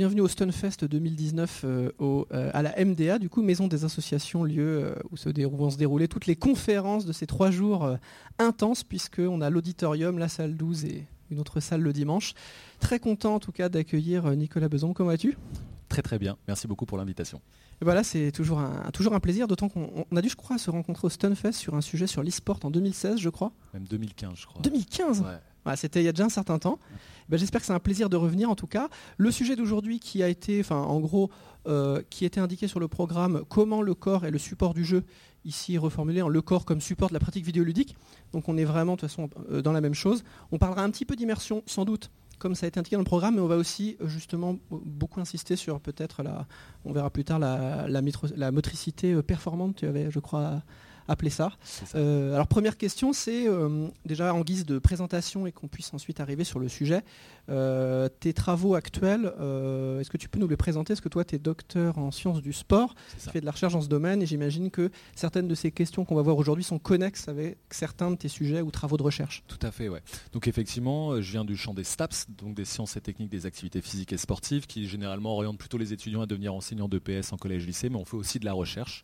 bienvenue au Stunfest 2019 à la MDA, du coup Maison des Associations, lieu où, se vont se dérouler toutes les conférences de ces trois jours intenses, puisqu'on a l'auditorium, la salle 12 et une autre salle le dimanche. Très content en tout cas d'accueillir Nicolas Beson. Comment vas-tu? Très très bien, merci beaucoup pour l'invitation. Voilà, c'est toujours un, toujours un plaisir, d'autant qu'on a dû, je crois, se rencontrer au Stunfest sur un sujet sur l'e-sport en 2016, je crois. Même 2015, je crois. 2015 C'était il y a déjà un certain temps. Ben, j'espère que c'est un plaisir de revenir en tout cas. Le sujet d'aujourd'hui qui a été, enfin en gros, euh, qui était indiqué sur le programme Comment le corps est le support du jeu, ici reformulé en le corps comme support de la pratique vidéoludique. Donc on est vraiment de toute façon euh, dans la même chose. On parlera un petit peu d'immersion sans doute comme ça a été indiqué dans le programme, mais on va aussi euh, justement beaucoup insister sur peut-être la, on verra plus tard la, la motricité performante, tu avais je crois appeler ça. Euh, alors première question, c'est euh, déjà en guise de présentation et qu'on puisse ensuite arriver sur le sujet. Euh, tes travaux actuels, est-ce que tu peux nous les présenter? Est-ce que toi, tu es docteur en sciences du sport, tu fais de la recherche dans ce domaine et j'imagine que certaines de ces questions qu'on va voir aujourd'hui sont connexes avec certains de tes sujets ou travaux de recherche. Tout à fait, ouais. Donc effectivement, je viens du champ des STAPS, donc des sciences et techniques des activités physiques et sportives, qui généralement orientent plutôt les étudiants à devenir enseignants de PS en collège-lycée, mais on fait aussi de la recherche.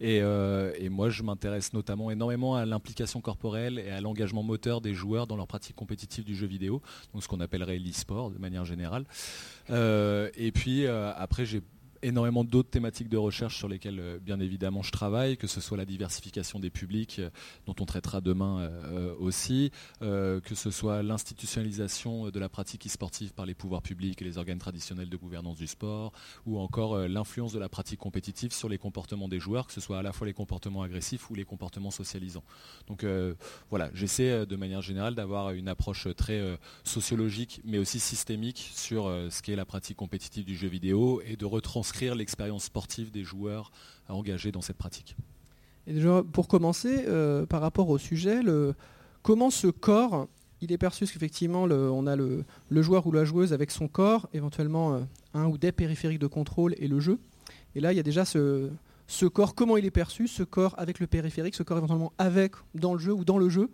Et, et moi, je m'intéresse notamment énormément à l'implication corporelle et à l'engagement moteur des joueurs dans leur pratique compétitive du jeu vidéo, donc ce qu'on appellerait l'e-sport de manière générale. Euh, et puis euh, après j'ai énormément d'autres thématiques de recherche sur lesquelles, euh, bien évidemment, je travaille, que ce soit la diversification des publics, euh, dont on traitera demain euh, aussi, que ce soit l'institutionnalisation de la pratique e-sportive par les pouvoirs publics et les organes traditionnels de gouvernance du sport, ou encore l'influence de la pratique compétitive sur les comportements des joueurs, que ce soit à la fois les comportements agressifs ou les comportements socialisants. Donc voilà, j'essaie de manière générale d'avoir une approche très sociologique, mais aussi systémique sur ce qu'est la pratique compétitive du jeu vidéo et de retranscrire l'expérience sportive des joueurs engagés dans cette pratique. Et déjà, pour commencer, euh, par rapport au sujet, le, comment ce corps, il est perçu? Qu'effectivement, on a le, joueur ou la joueuse avec son corps, éventuellement euh, un ou des périphériques de contrôle et le jeu. Et là, il y a déjà ce, ce corps, comment il est perçu, ce corps avec le périphérique, ce corps éventuellement avec, dans le jeu ou dans le jeu?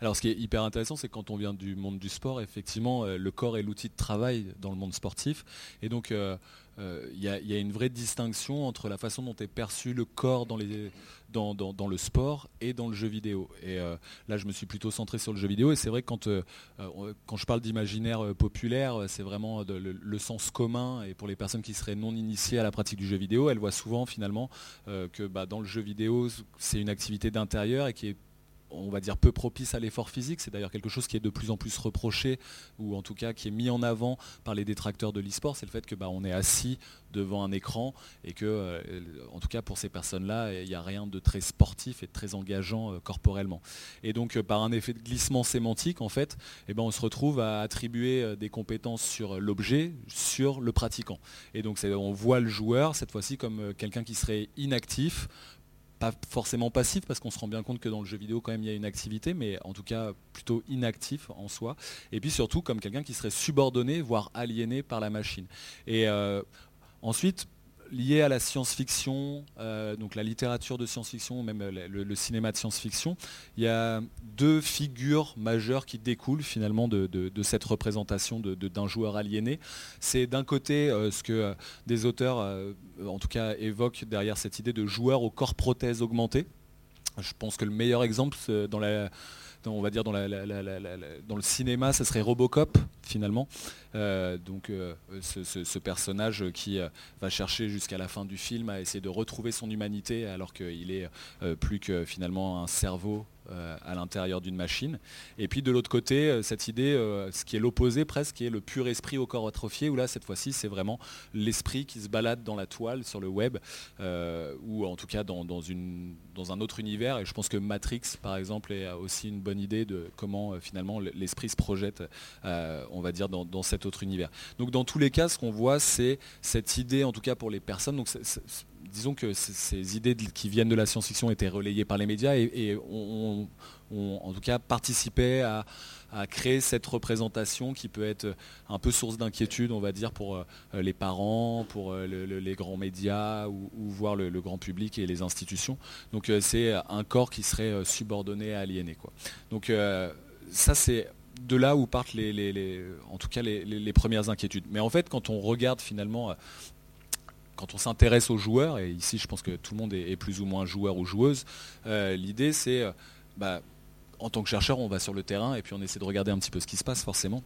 Alors ce qui est hyper intéressant, c'est quand on vient du monde du sport, effectivement, euh, le corps est l'outil de travail dans le monde sportif. Et donc il y, a une vraie distinction entre la façon dont est perçu le corps dans, le sport et dans le jeu vidéo. Et euh, là, je me suis plutôt centré sur le jeu vidéo. Et c'est vrai que quand, euh, quand je parle d'imaginaire populaire, c'est vraiment le, sens commun. Et pour les personnes qui seraient non initiées à la pratique du jeu vidéo, elles voient souvent finalement que bah, dans le jeu vidéo, c'est une activité d'intérieur et qui est on va dire peu propice à l'effort physique. C'est d'ailleurs quelque chose qui est de plus en plus reproché, ou en tout cas qui est mis en avant par les détracteurs de l'e-sport, c'est le fait que bah, on est assis devant un écran et que, euh, en tout cas pour ces personnes-là, il n'y a rien de très sportif et de très engageant euh, corporellement. Et donc euh, par un effet de glissement sémantique, en fait, eh ben, on se retrouve à attribuer des compétences sur l'objet, sur le pratiquant. Et donc on voit le joueur cette fois-ci comme quelqu'un qui serait inactif, pas forcément passif parce qu'on se rend bien compte que dans le jeu vidéo quand même il y a une activité mais en tout cas plutôt inactif en soi. Et puis surtout comme quelqu'un qui serait subordonné voire aliéné par la machine. Et euh, ensuite lié à la science-fiction, euh, donc la littérature de science-fiction, même le, cinéma de science-fiction, il y a deux figures majeures qui découlent finalement de, cette représentation d'un joueur aliéné. C'est d'un côté euh, ce que euh, des auteurs, en tout cas, évoquent derrière cette idée de joueur au corps prothèse augmenté. Je pense que le meilleur exemple dans la on va dire dans, le cinéma, ça serait Robocop finalement. Euh, donc euh, ce, personnage qui euh, va chercher jusqu'à la fin du film à essayer de retrouver son humanité alors qu'il est plus que finalement un cerveau à l'intérieur d'une machine. Et puis de l'autre côté, euh, cette idée, euh, ce qui est l'opposé presque, qui est le pur esprit au corps atrophié, où là, cette fois-ci, c'est vraiment l'esprit qui se balade dans la toile, sur le web, ou en tout cas dans, une, dans un autre univers. Et je pense que Matrix, par exemple, est aussi une bonne idée de comment finalement l'esprit se projette, on va dire, dans, cet autre univers. Donc dans tous les cas, ce qu'on voit, c'est cette idée, en tout cas pour les personnes, disons que ces idées qui viennent de la science-fiction étaient relayées par les médias et, ont en tout cas participé à, créer cette représentation qui peut être un peu source d'inquiétude, on va dire, pour euh, les parents, pour euh, les grands médias ou, voir le, grand public et les institutions. Donc euh, c'est un corps qui serait subordonné, aliéné. Quoi. Donc ça c'est de là où partent en tout cas les, premières inquiétudes. Mais en fait, quand on regarde finalement, quand on s'intéresse aux joueurs, et ici je pense que tout le monde est, plus ou moins joueur ou joueuse, l'idée c'est, bah, en tant que chercheur, on va sur le terrain et puis on essaie de regarder un petit peu ce qui se passe forcément.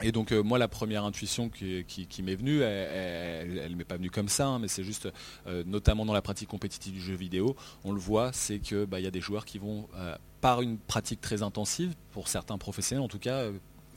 Et donc euh, moi la première intuition qui, m'est venue, elle, ne m'est pas venue comme ça, hein, mais c'est juste euh, notamment dans la pratique compétitive du jeu vidéo, on le voit, c'est qu'il bah, y a des joueurs qui vont euh, par une pratique très intensive, pour certains professionnels en tout cas,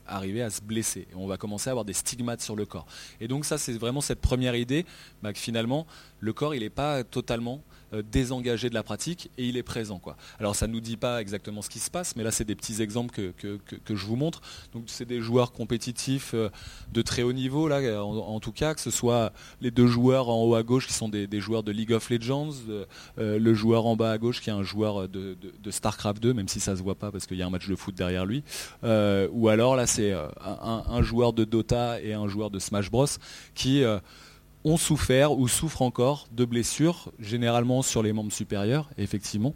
arriver à se blesser. On va commencer à avoir des stigmates sur le corps. Et donc ça c'est vraiment cette première idée bah, que finalement le corps il n'est pas totalement désengagé de la pratique et il est présent. Quoi. Alors ça ne nous dit pas exactement ce qui se passe, mais là c'est des petits exemples que, je vous montre. Donc c'est des joueurs compétitifs euh, de très haut niveau, là, en, tout cas, que ce soit les deux joueurs en haut à gauche qui sont des, joueurs de League of Legends, euh, le joueur en bas à gauche qui est un joueur de, StarCraft 2, même si ça se voit pas parce qu'il y a un match de foot derrière lui. ou alors là c'est un, joueur de Dota et un joueur de Smash Bros qui ont souffert ou souffrent encore de blessures, généralement sur les membres supérieurs, effectivement.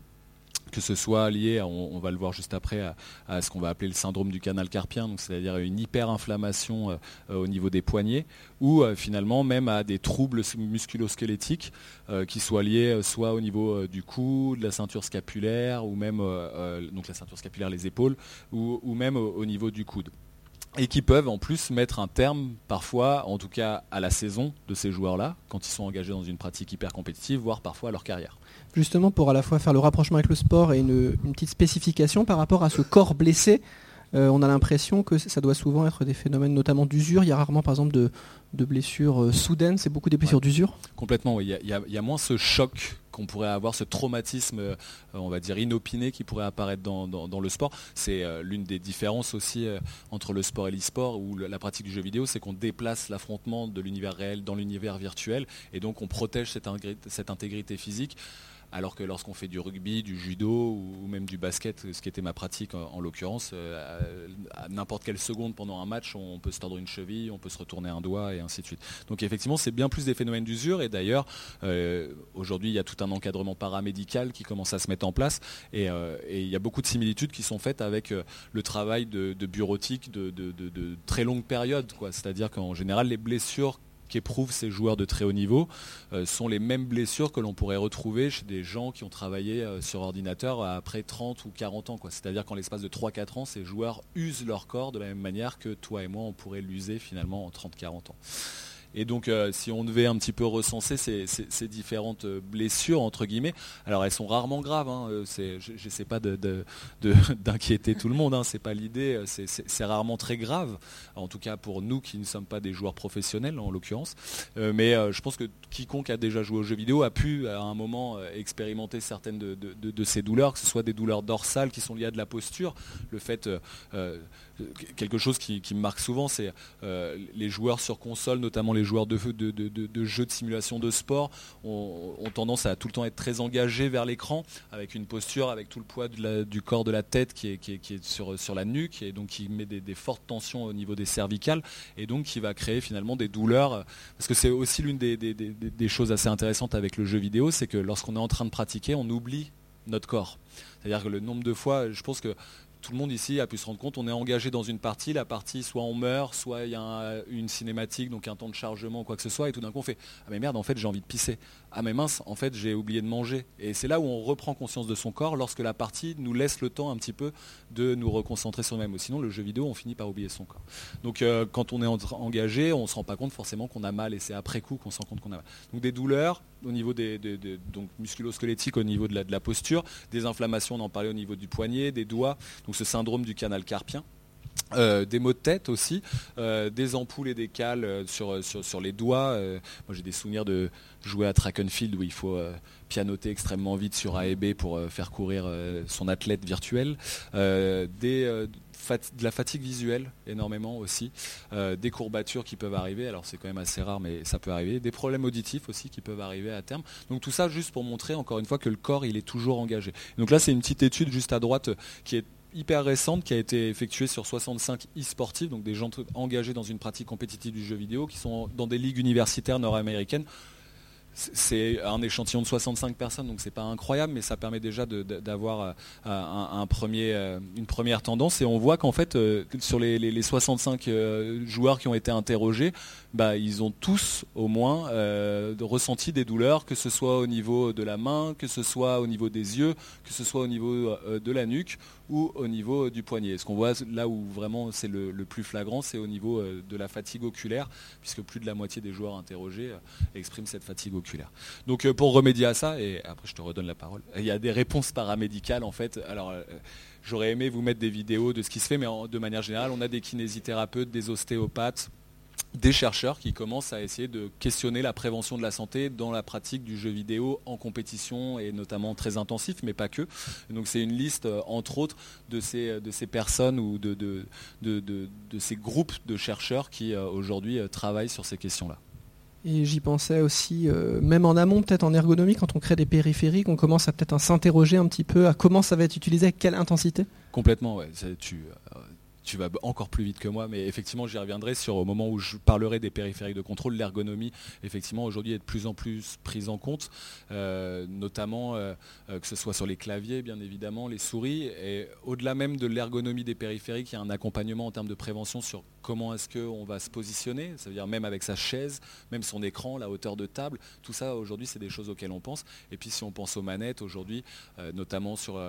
Que ce soit lié, on, va le voir juste après, à, ce qu'on va appeler le syndrome du canal carpien, c'est-à-dire une hyperinflammation euh, euh, au niveau des poignets, ou euh, finalement même à des troubles musculosquelettiques qui soient liés soit au niveau du cou, de la ceinture scapulaire, ou même donc la ceinture scapulaire, les épaules, ou même au niveau du coude et qui peuvent en plus mettre un terme parfois, en tout cas à la saison de ces joueurs-là, quand ils sont engagés dans une pratique hyper compétitive, voire parfois à leur carrière. Justement pour à la fois faire le rapprochement avec le sport et une, petite spécification par rapport à ce corps blessé, euh, on a l'impression que ça doit souvent être des phénomènes notamment d'usure. Il y a rarement par exemple de, blessures euh, soudaines, c'est beaucoup des blessures d'usure? Complètement, oui. il, y a, moins ce choc qu'on pourrait avoir, ce traumatisme, euh, on va dire, inopiné qui pourrait apparaître dans, le sport. C'est euh, l'une des différences aussi euh, entre le sport et l'e-sport ou la pratique du jeu vidéo, c'est qu'on déplace l'affrontement de l'univers réel dans l'univers virtuel et donc on protège cette intégrité physique alors que lorsqu'on fait du rugby, du judo ou même du basket, ce qui était ma pratique en, l'occurrence, euh, à, n'importe quelle seconde pendant un match, on peut se tordre une cheville, on peut se retourner un doigt et ainsi de suite. Donc effectivement, c'est bien plus des phénomènes d'usure et d'ailleurs, euh, aujourd'hui, il y a tout un encadrement paramédical qui commence à se mettre en place et, euh, il y a beaucoup de similitudes qui sont faites avec le travail de, bureautique de, de, très longue période. C'est-à-dire qu'en général, les blessures qu'éprouvent ces joueurs de très haut niveau euh, sont les mêmes blessures que l'on pourrait retrouver chez des gens qui ont travaillé euh, sur ordinateur après 30 ou 40 ans. C'est-à-dire qu'en l'espace de 3-4 ans, ces joueurs usent leur corps de la même manière que toi et moi, on pourrait l'user finalement en 30-40 ans. Et donc, euh, si on devait un petit peu recenser ces, différentes euh, blessures, entre guillemets, alors elles sont rarement graves. Hein, euh, je n'essaie pas d'inquiéter tout le monde, hein, c'est pas l'idée. C'est rarement très grave, en tout cas pour nous qui ne sommes pas des joueurs professionnels en l'occurrence. mais je pense que quiconque a déjà joué aux jeux vidéo a pu à un moment expérimenter certaines de, ces douleurs, que ce soit des douleurs dorsales qui sont liées à de la posture, le fait quelque chose qui, me marque souvent, c'est euh, les joueurs sur console, notamment les joueurs de, de, jeux de simulation de sport, ont, tendance à tout le temps être très engagés vers l'écran, avec une posture, avec tout le poids du corps de la tête qui est, sur, la nuque, et donc qui met des, fortes tensions au niveau des cervicales, et donc qui va créer finalement des douleurs. Parce que c'est aussi l'une des choses assez intéressantes avec le jeu vidéo, c'est que lorsqu'on est en train de pratiquer, on oublie notre corps. C'est-à-dire que le nombre de fois, je pense que tout le monde ici a pu se rendre compte, on est engagé dans une partie, la partie soit on meurt, soit il y a une cinématique, donc un temps de chargement, quoi que ce soit, et tout d'un coup on fait Ah mais merde, en fait j'ai envie de pisser. Ah mais mince, en fait j'ai oublié de manger. Et c'est là où on reprend conscience de son corps lorsque la partie nous laisse le temps un petit peu de nous reconcentrer sur nous-mêmes. Sinon le jeu vidéo, on finit par oublier son corps. Donc euh, quand on est engagé, on ne se rend pas compte forcément qu'on a mal, et c'est après coup qu'on se rend compte qu'on a mal. Donc des douleurs au niveau des, donc musculo-squelettiques, au niveau de la, de la posture, des inflammations, on en parlait au niveau du poignet, des doigts ce syndrome du canal carpien. Euh, des maux de tête aussi, euh, des ampoules et des cales euh, sur, les doigts. moi j'ai des souvenirs de jouer à track and field où il faut pianoter extrêmement vite sur A et B pour faire courir son athlète virtuel. de la fatigue visuelle énormément aussi, des courbatures qui peuvent arriver, alors c'est quand même assez rare mais ça peut arriver, des problèmes auditifs aussi qui peuvent arriver à terme. Donc tout ça juste pour montrer encore une fois que le corps il est toujours engagé. Donc là c'est une petite étude juste à droite qui est hyper récente qui a été effectuée sur 65 e-sportifs, donc des gens engagés dans une pratique compétitive du jeu vidéo, qui sont dans des ligues universitaires nord-américaines. c'est un échantillon de 65 personnes, donc c'est pas incroyable, mais ça permet déjà d'avoir un, premier, une première tendance. Et on voit qu'en fait, sur les, 65 joueurs qui ont été interrogés, bah, ils ont tous au moins ressenti des douleurs, que ce soit au niveau de la main, que ce soit au niveau des yeux, que ce soit au niveau de la nuque ou au niveau du poignet. Ce qu'on voit là où vraiment c'est le, plus flagrant, c'est au niveau euh, de la fatigue oculaire, puisque plus de la moitié des joueurs interrogés euh, expriment cette fatigue oculaire. Donc euh, pour remédier à ça, et après je te redonne la parole, il y a des réponses paramédicales en fait. Alors j'aurais aimé vous mettre des vidéos de ce qui se fait, mais de manière générale, on a des kinésithérapeutes, des ostéopathes, des chercheurs qui commencent à essayer de questionner la prévention de la santé dans la pratique du jeu vidéo en compétition et notamment très intensif, mais pas que. donc c'est une liste, euh, entre autres, de ces, de ces personnes ou de, de, ces groupes de chercheurs qui euh, aujourd'hui euh, travaillent sur ces questions-là. Et j'y pensais aussi, même en amont, peut-être en ergonomie, quand on crée des périphériques, on commence à peut-être à s'interroger un petit peu à comment ça va être utilisé, à quelle intensité? Complètement, ouais. Tu, tu vas encore plus vite que moi, mais effectivement, j'y reviendrai sur au moment où je parlerai des périphériques de contrôle. L'ergonomie, effectivement, aujourd'hui est de plus en plus prise en compte, euh, notamment euh, euh, que ce soit sur les claviers, bien évidemment, les souris. Et au-delà même de l'ergonomie des périphériques, il y a un accompagnement en termes de prévention sur comment est-ce qu'on va se positionner, ça veut dire même avec sa chaise, même son écran, la hauteur de table. Tout ça, aujourd'hui, c'est des choses auxquelles on pense. Et puis, si on pense aux manettes, aujourd'hui, notamment sur...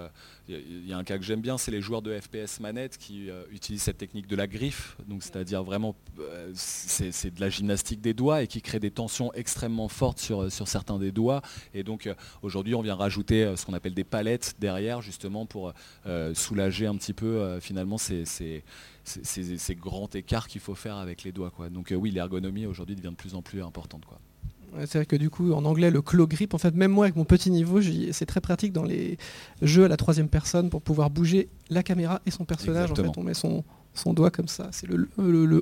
Il y, a un cas que j'aime bien, c'est les joueurs de FPS manettes qui utilisent cette technique de la griffe, donc c'est-à-dire vraiment euh, c'est de la gymnastique des doigts et qui crée des tensions extrêmement fortes sur, sur certains des doigts. Et donc euh, aujourd'hui on vient rajouter euh, ce qu'on appelle des palettes derrière justement pour soulager un petit peu finalement ces, ces, ces, grands écarts qu'il faut faire avec les doigts. Quoi. Donc oui l'ergonomie aujourd'hui devient de plus en plus importante. Quoi. C'est vrai que du coup, en anglais, le claw grip, en fait, même moi avec mon petit niveau, c'est très pratique dans les jeux à la troisième personne pour pouvoir bouger la caméra et son personnage. En fait, on met son, son doigt comme ça. C'est le,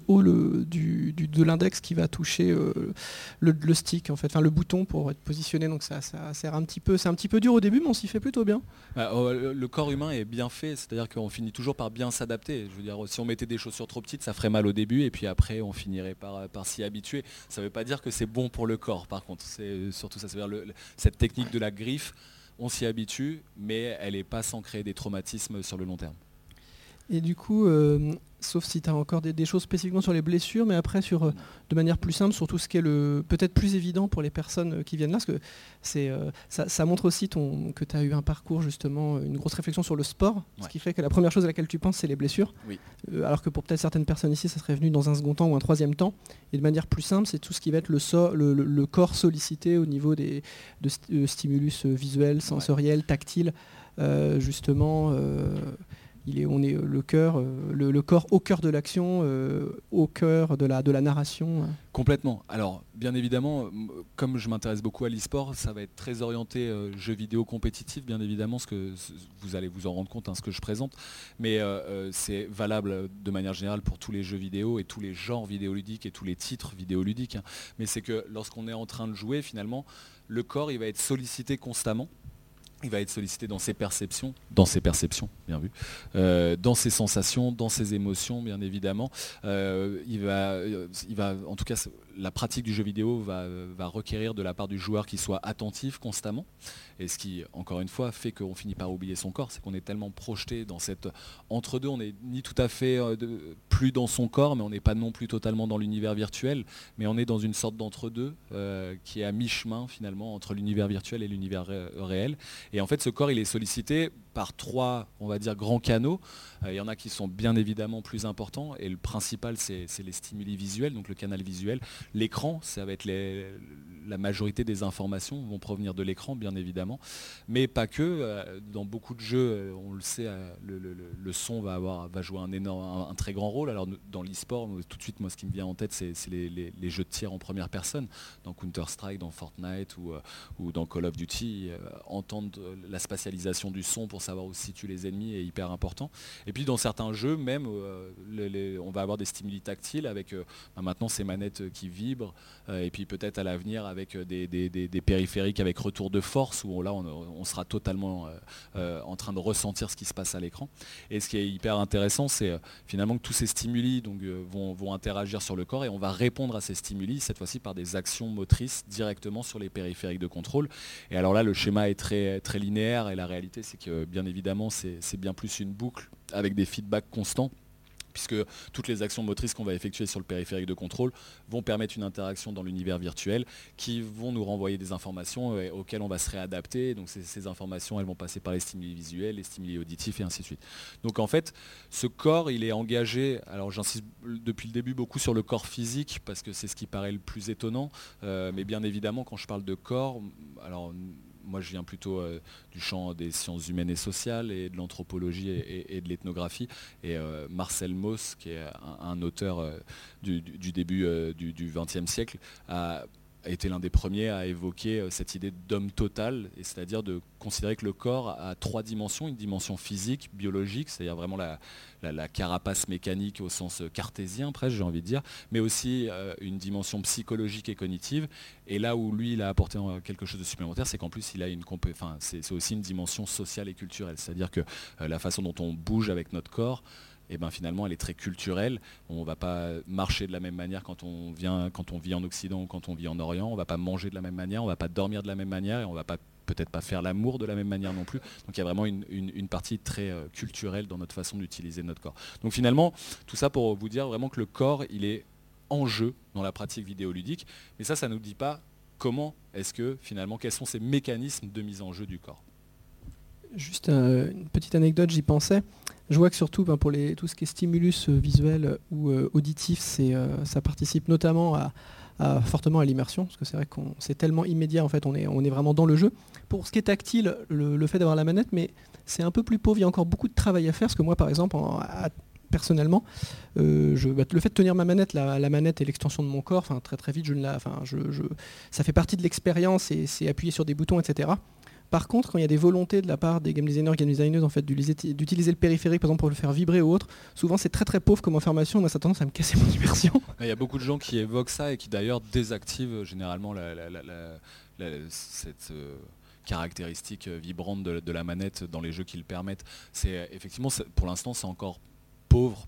haut du, de l'index qui va toucher euh, le, stick, en fait, enfin le bouton pour être positionné. Donc ça, sert un petit peu. C'est un petit peu dur au début, mais on s'y fait plutôt bien. Bah, oh, le corps humain est bien fait, c'est-à-dire qu'on finit toujours par bien s'adapter. Je veux dire, si on mettait des chaussures trop petites, ça ferait mal au début, et puis après, on finirait par, s'y habituer. Ça ne veut pas dire que c'est bon pour le corps, par contre. C'est surtout ça. C'est-à-dire cette technique de la griffe on s'y habitue, mais elle n'est pas sans créer des traumatismes sur le long terme. Et du coup, euh, sauf si tu as encore des, choses spécifiquement sur les blessures, mais après sur euh, de manière plus simple sur tout ce qui est le peut-être plus évident pour les personnes euh, qui viennent là, parce que c'est ça, montre aussi ton, que tu as eu un parcours justement, une grosse réflexion sur le sport, ce qui fait que la première chose à laquelle tu penses c'est les blessures, alors que pour peut-être certaines personnes ici ça serait venu dans un second temps ou un troisième temps, et de manière plus simple c'est tout ce qui va être le, le, corps sollicité au niveau des de, stimulus visuels, sensoriels, tactiles, justement on est le cœur, euh, le, corps au cœur de l'action, euh, au cœur de la, narration. Complètement. Alors, bien évidemment, comme je m'intéresse beaucoup à l'e-sport, ça va être très orienté euh, jeux vidéo compétitifs, bien évidemment, ce que vous allez vous en rendre compte, hein, ce que je présente. Mais c'est valable de manière générale pour tous les jeux vidéo et tous les genres vidéoludiques et tous les titres vidéoludiques. Hein. Mais c'est que lorsqu'on est en train de jouer, finalement, le corps, il va être sollicité constamment il va être sollicité dans ses perceptions, dans ses perceptions, bien vu, euh, dans ses sensations, dans ses émotions, bien évidemment. Euh, il, va, euh, il va, en tout cas, la pratique du jeu vidéo va, requérir de la part du joueur qu'il soit attentif constamment. Et ce qui, encore une fois, fait qu'on finit par oublier son corps, c'est qu'on est tellement projeté dans cette entre-deux, on n'est ni tout à fait plus dans son corps, mais on n'est pas non plus totalement dans l'univers virtuel, mais on est dans une sorte d'entre-deux qui est à mi-chemin finalement entre l'univers virtuel et l'univers réel. Et en fait, ce corps, il est sollicité par trois, on va dire, grands canaux. Euh, il y en a qui sont bien évidemment plus importants. Et le principal, c'est les stimuli visuels, donc le canal visuel. L'écran, ça va être la majorité des informations vont provenir de l'écran, bien évidemment. Mais pas que. Euh, dans beaucoup de jeux, euh, on le sait, le, son va, avoir, va jouer un, énorme, un, très grand rôle. Alors dans l'e-sport, tout de suite, moi, ce qui me vient en tête, c'est les, jeux de tir en première personne. Dans Counter-Strike, dans Fortnite ou, ou dans Call of Duty, entendre la spatialisation du son pour savoir où se situent les ennemis est hyper important. Et puis dans certains jeux, même, euh, on va avoir des stimuli tactiles avec euh, bah, maintenant ces manettes qui vibrent, euh, et puis peut-être à l'avenir avec des, périphériques avec retour de force, où là on, sera totalement en train de ressentir ce qui se passe à l'écran. Et ce qui est hyper intéressant, c'est finalement que tous ces stimuli donc, vont, vont interagir sur le corps et on va répondre à ces stimuli, cette fois-ci par des actions motrices directement sur les périphériques de contrôle. Et alors là, le schéma est très, très linéaire et la réalité, c'est que bien évidemment, c'est bien plus une boucle avec des feedbacks constants puisque toutes les actions motrices qu'on va effectuer sur le périphérique de contrôle vont permettre une interaction dans l'univers virtuel qui vont nous renvoyer des informations euh, auxquelles on va se réadapter. Donc ces, informations, elles vont passer par les stimuli visuels, les stimuli auditifs et ainsi de suite. Donc en fait, ce corps, il est engagé, alors j'insiste depuis le début beaucoup sur le corps physique parce que c'est ce qui paraît le plus étonnant, euh, mais bien évidemment quand je parle de corps, alors moi je viens plutôt euh, du champ des sciences humaines et sociales et de l'anthropologie et, de l'ethnographie. Et euh, Marcel Mauss, qui est un, auteur euh, du, début du XXe siècle, a a été l'un des premiers à évoquer euh, cette idée d'homme total, c'est-à-dire de considérer que le corps a trois dimensions, une dimension physique, biologique, c'est-à-dire vraiment la, carapace mécanique au sens euh, cartésien presque, j'ai envie de dire, mais aussi euh, une dimension psychologique et cognitive. Et là où lui, il a apporté quelque chose de supplémentaire, c'est qu'en plus, il a une enfin, c'est aussi une dimension sociale et culturelle, c'est-à-dire que la façon dont on bouge avec notre corps, et ben finalement elle est très culturelle. On ne va pas marcher de la même manière quand on, vient, quand on vit en Occident ou quand on vit en Orient, on ne va pas manger de la même manière, on ne va pas dormir de la même manière et on ne va pas peut-être pas faire l'amour de la même manière non plus. Donc il y a vraiment une, partie très euh, culturelle dans notre façon d'utiliser notre corps. Donc finalement, tout ça pour vous dire vraiment que le corps, il est en jeu dans la pratique vidéoludique, mais ça, ça ne nous dit pas comment est-ce que finalement, quels sont ces mécanismes de mise en jeu du corps. Juste euh, une petite anecdote, j'y pensais. Je vois que surtout ben, pour tout ce qui est stimulus euh, visuel ou euh, auditif, ça participe notamment fortement à l'immersion, parce que c'est vrai qu'on c'est tellement immédiat, en fait, on est, vraiment dans le jeu. Pour ce qui est tactile, le, fait d'avoir la manette, mais c'est un peu plus pauvre, il y a encore beaucoup de travail à faire, parce que moi, par exemple, personnellement, bah, le fait de tenir ma manette, la, manette est l'extension de mon corps, très très vite, ça fait partie de l'expérience et c'est appuyer sur des boutons, etc. Par contre, quand il y a des volontés de la part des game designers, game designers, en fait, d'utiliser le périphérique, par exemple, pour le faire vibrer ou autre, souvent c'est très très pauvre comme information. Moi, ça a tendance à me casser mon immersion. Il y a beaucoup de gens qui évoquent ça et qui d'ailleurs désactivent euh, généralement cette euh, caractéristique euh, vibrante de, la manette dans les jeux qui le permettent. C'est effectivement, pour l'instant, c'est encore pauvre,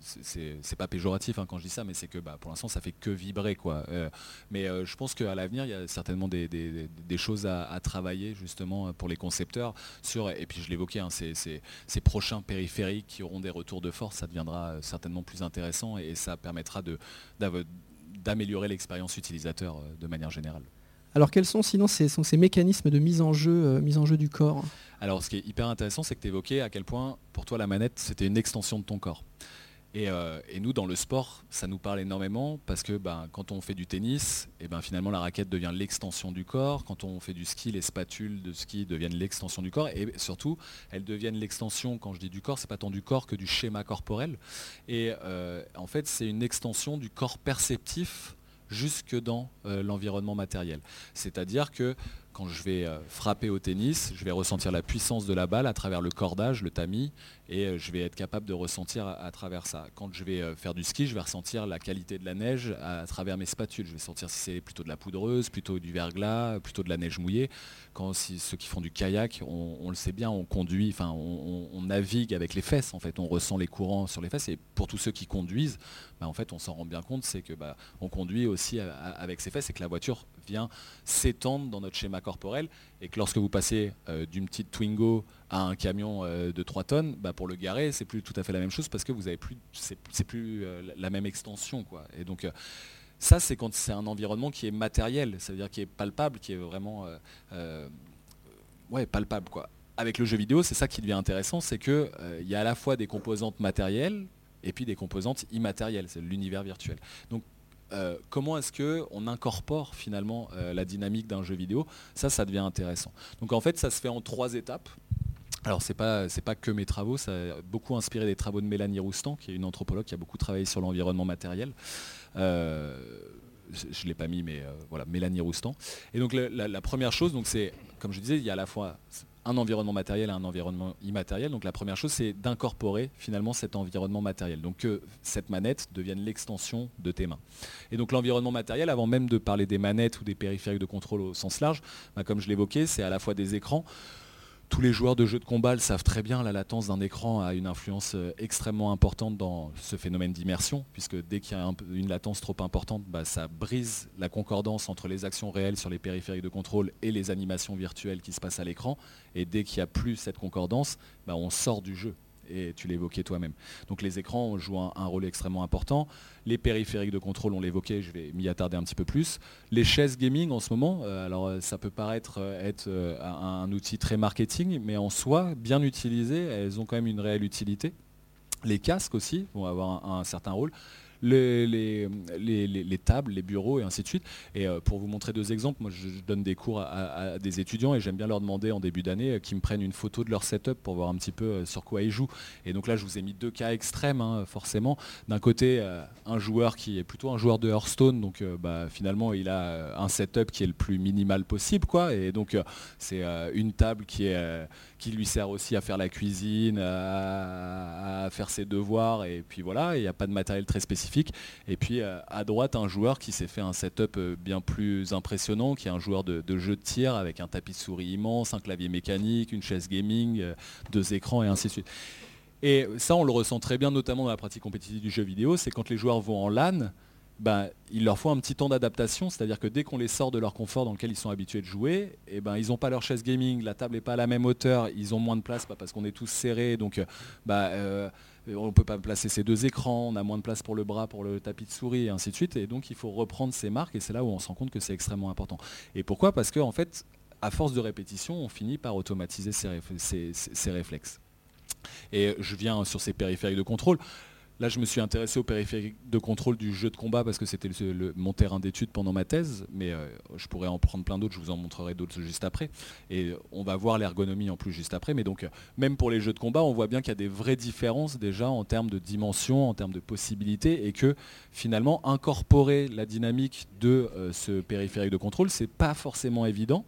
c'est pas péjoratif hein, quand je dis ça, mais c'est que bah, pour l'instant ça fait que vibrer quoi. Euh, mais euh, je pense qu'à l'avenir il y a certainement des, choses à, travailler justement pour les concepteurs sur, et puis je l'évoquais, hein, ces, prochains périphériques qui auront des retours de force, ça deviendra euh, certainement plus intéressant et ça permettra d'améliorer l'expérience utilisateur de manière générale. Alors quels sont sinon ces, mécanismes de mise en jeu, mise en jeu du corps alors ce qui est hyper intéressant, c'est que tu évoquais à quel point pour toi la manette c'était une extension de ton corps. Euh, et, nous, dans le sport, ça nous parle énormément parce que ben, quand on fait du tennis, et ben, finalement la raquette devient l'extension du corps. Quand on fait du ski, les spatules de ski deviennent l'extension du corps. Et surtout, elles deviennent l'extension, quand je dis du corps, c'est pas tant du corps que du schéma corporel. Et euh, en fait, c'est une extension du corps perceptif jusque dans euh, l'environnement matériel. C'est-à-dire que quand je vais euh, frapper au tennis, je vais ressentir la puissance de la balle à travers le cordage, le tamis, et euh, je vais être capable de ressentir à, travers ça. Quand je vais euh, faire du ski, je vais ressentir la qualité de la neige à, travers mes spatules. Je vais sentir si c'est plutôt de la poudreuse, plutôt du verglas, plutôt de la neige mouillée. Quand ceux qui font du kayak, on, le sait bien, on conduit, on, navigue avec les fesses. En fait, on ressent les courants sur les fesses. Et pour tous ceux qui conduisent, bah, en fait, on s'en rend bien compte, c'est que bah, on conduit aussi avec ses fesses et que la voiture vient s'étendre dans notre schéma corporel et que lorsque vous passez euh, d'une petite Twingo à un camion euh, de 3 tonnes, bah, pour le garer, c'est plus tout à fait la même chose parce que vous avez plus, c'est plus euh, la même extension. Et donc ça, c'est quand c'est un environnement qui est matériel, ça veut dire qui est palpable, qui est vraiment palpable. Avec le jeu vidéo, c'est ça qui devient intéressant, c'est qu'il il y a à la fois des composantes matérielles et puis des composantes immatérielles, c'est l'univers virtuel. Euh, comment est-ce qu'on incorpore finalement euh, la dynamique d'un jeu vidéo Ça, ça devient intéressant. Donc en fait, ça se fait en trois étapes. Alors c'est pas pas que mes travaux, ça a beaucoup inspiré des travaux de Mélanie Roustan, qui est une anthropologue qui a beaucoup travaillé sur l'environnement matériel. Euh, je ne l'ai pas mis, mais voilà, Mélanie Roustan. Et donc la, première chose, donc c'est, comme je disais, il y a à la fois un environnement matériel et un environnement immatériel. Donc la première chose, c'est d'incorporer finalement cet environnement matériel. Donc que cette manette devienne l'extension de tes mains. Et donc l'environnement matériel, avant même de parler des manettes ou des périphériques de contrôle au sens large, bah, comme je l'évoquais, c'est à la fois des écrans, tous les joueurs de jeux de combat le savent très bien, la latence d'un écran a une influence euh, extrêmement importante dans ce phénomène d'immersion, puisque dès qu'il y a une latence trop importante, bah, ça brise la concordance entre les actions réelles sur les périphériques de contrôle et les animations virtuelles qui se passent à l'écran. Et dès qu'il n'y a plus cette concordance, bah, on sort du jeu et tu l'évoquais toi-même. Donc les écrans jouent un, rôle extrêmement important. Les périphériques de contrôle, on l'évoquait, je vais m'y attarder un petit peu plus. Les chaises gaming en ce moment, euh, alors euh, ça peut paraître euh, être un, outil très marketing, mais en soi, bien utilisées, elles ont quand même une réelle utilité. Les casques aussi vont avoir un certain rôle les, les, tables, les bureaux et ainsi de suite. Et euh, pour vous montrer deux exemples, moi je, donne des cours à, des étudiants et j'aime bien leur demander en début d'année euh, qu'ils me prennent une photo de leur setup pour voir un petit peu euh, sur quoi ils jouent. Et donc là je vous ai mis deux cas extrêmes hein, forcément. D'un côté un joueur qui est plutôt un joueur de Hearthstone, donc bah, finalement il a un setup qui est le plus minimal possible quoi. Et donc c'est une table qui, est, qui lui sert aussi à faire la cuisine, à, faire ses devoirs et puis voilà, il n'y a pas de matériel très spécifique et puis euh, à droite, un joueur qui s'est fait un setup euh, bien plus impressionnant, qui est un joueur de, jeu de tir avec un tapis de souris immense, un clavier mécanique, une chaise gaming, euh, deux écrans et ainsi de suite. Et ça, on le ressent très bien, notamment dans la pratique compétitive du jeu vidéo, c'est quand les joueurs vont en LAN, ben, il leur faut un petit temps d'adaptation, c'est-à-dire que dès qu'on les sort de leur confort dans lequel ils sont habitués de jouer, eh ben, ils n'ont pas leur chaise gaming, la table n'est pas à la même hauteur, ils ont moins de place parce qu'on est tous serrés, donc bah, on ne peut pas placer ces deux écrans, on a moins de place pour le bras, pour le tapis de souris, et ainsi de suite. Et donc il faut reprendre ces marques, et c'est là où on se rend compte que c'est extrêmement important. Et pourquoi? Parce qu'en en fait, à force de répétition, on finit par automatiser ces réflexes. Et je viens sur ces périphériques de contrôle. Là, je me suis intéressé au périphérique de contrôle du jeu de combat parce que c'était mon terrain d'étude pendant ma thèse, mais euh, je pourrais en prendre plein d'autres, je vous en montrerai d'autres juste après. Et on va voir l'ergonomie en plus juste après. Mais donc, même pour les jeux de combat, on voit bien qu'il y a des vraies différences déjà en termes de dimension, en termes de possibilités, et que finalement, incorporer la dynamique de euh, ce périphérique de contrôle, c'est pas forcément évident.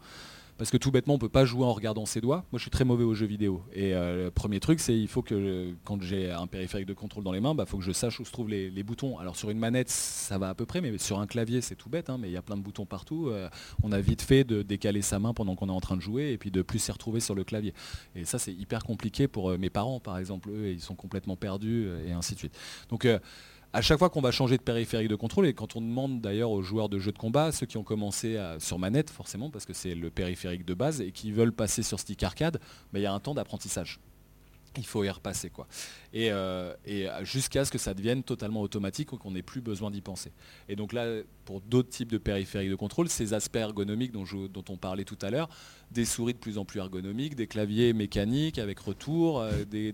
Parce que tout bêtement, on peut pas jouer en regardant ses doigts. Moi, je suis très mauvais aux jeux vidéo. Et euh, le premier truc, c'est il faut que quand j'ai un périphérique de contrôle dans les mains, il bah, faut que je sache où se trouvent les, boutons. Alors sur une manette, ça va à peu près, mais sur un clavier, c'est tout bête. Hein, mais il y a plein de boutons partout. Euh, on a vite fait de décaler sa main pendant qu'on est en train de jouer et puis de plus s'y retrouver sur le clavier. Et ça, c'est hyper compliqué pour euh, mes parents, par exemple. Eux, ils sont complètement perdus et ainsi de suite. Donc à chaque fois qu'on va changer de périphérique de contrôle, et quand on demande d'ailleurs aux joueurs de jeux de combat, ceux qui ont commencé sur manette forcément, parce que c'est le périphérique de base, et qui veulent passer sur stick arcade, il y a un temps d'apprentissage. Il faut y repasser quoi. Et, euh, jusqu'à ce que ça devienne totalement automatique ou qu'on n'ait plus besoin d'y penser. Et donc là, pour d'autres types de périphériques de contrôle, ces aspects ergonomiques dont, on parlait tout à l'heure, des souris de plus en plus ergonomiques, des claviers mécaniques avec retour, euh, des,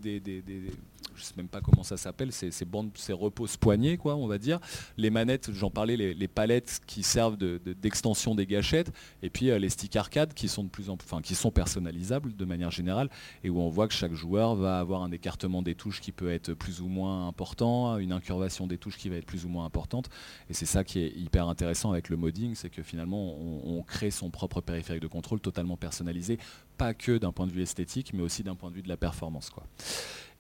je sais même pas comment ça s'appelle, ces, ces bandes, ces reposes poignées, quoi, on va dire. Les manettes, j'en parlais, les, palettes qui servent d'extension des gâchettes, et puis euh, les sticks arcade qui sont de plus en enfin, qui sont personnalisables de manière générale, et où on voit que chaque joueur va avoir un écartement des touches qui peut être plus ou moins important, une incurvation des touches qui va être plus ou moins importante, et c'est ça qui est hyper intéressant avec le modding, c'est que finalement on, on crée son propre périphérique de contrôle totalement personnalisé, pas que d'un point de vue esthétique, mais aussi d'un point de vue de la performance.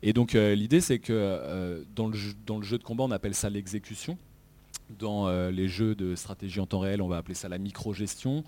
Et donc euh, l'idée c'est que euh, dans, le jeu, de combat on appelle ça l'exécution. Dans euh, les jeux de stratégie en temps réel, on va appeler ça la micro-gestion.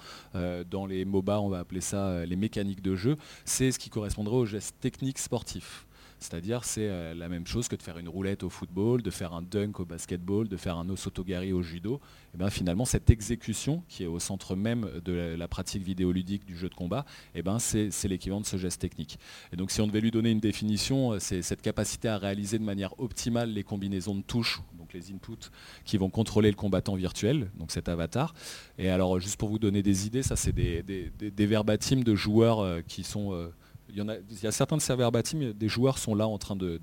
dans les MOBA, on va appeler ça les mécaniques de jeu. C'est ce qui correspondrait aux gestes techniques sportifs. C'est-à-dire c'est euh, la même chose que de faire une roulette au football, de faire un dunk au basketball, de faire un osotogari au judo. Et eh ben finalement cette exécution qui est au centre même de la, pratique vidéoludique du jeu de combat, et eh ben c'est l'équivalent de ce geste technique. Et donc si on devait lui donner une définition, euh, c'est cette capacité à réaliser de manière optimale les combinaisons de touches, donc les inputs qui vont contrôler le combattant virtuel, donc cet avatar. Et alors juste pour vous donner des idées, ça c'est des, des, des, verbatims de joueurs euh, qui sont il y, a, certains de ces des joueurs sont là en train de,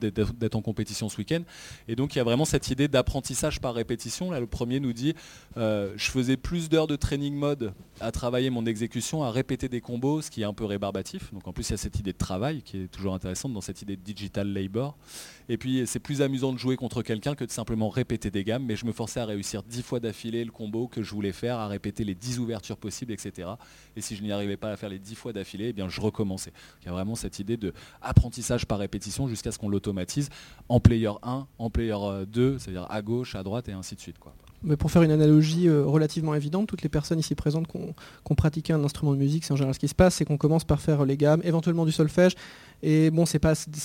d'être en compétition ce week-end. Et donc il y a vraiment cette idée d'apprentissage par répétition. Là, le premier nous dit, euh, je faisais plus d'heures de training mode à travailler mon exécution, à répéter des combos, ce qui est un peu rébarbatif. Donc en plus il y a cette idée de travail qui est toujours intéressante dans cette idée de digital labor. Et puis c'est plus amusant de jouer contre quelqu'un que de simplement répéter des gammes, mais je me forçais à réussir 10 fois d'affilée le combo que je voulais faire, à répéter les 10 ouvertures possibles, etc. Et si je n'y arrivais pas à faire les 10 fois d'affilée, eh bien je recommençais. Il y a vraiment cette idée de apprentissage par répétition jusqu'à ce qu'on l'automatise en player 1, en player 2, c'est-à-dire à gauche, à droite et ainsi de suite. Quoi. Mais pour faire une analogie euh, relativement évidente, toutes les personnes ici présentes qui ont, pratiqué un instrument de musique, c'est en général ce qui se passe, c'est qu'on commence par faire les gammes, éventuellement du solfège. Et bon, c'est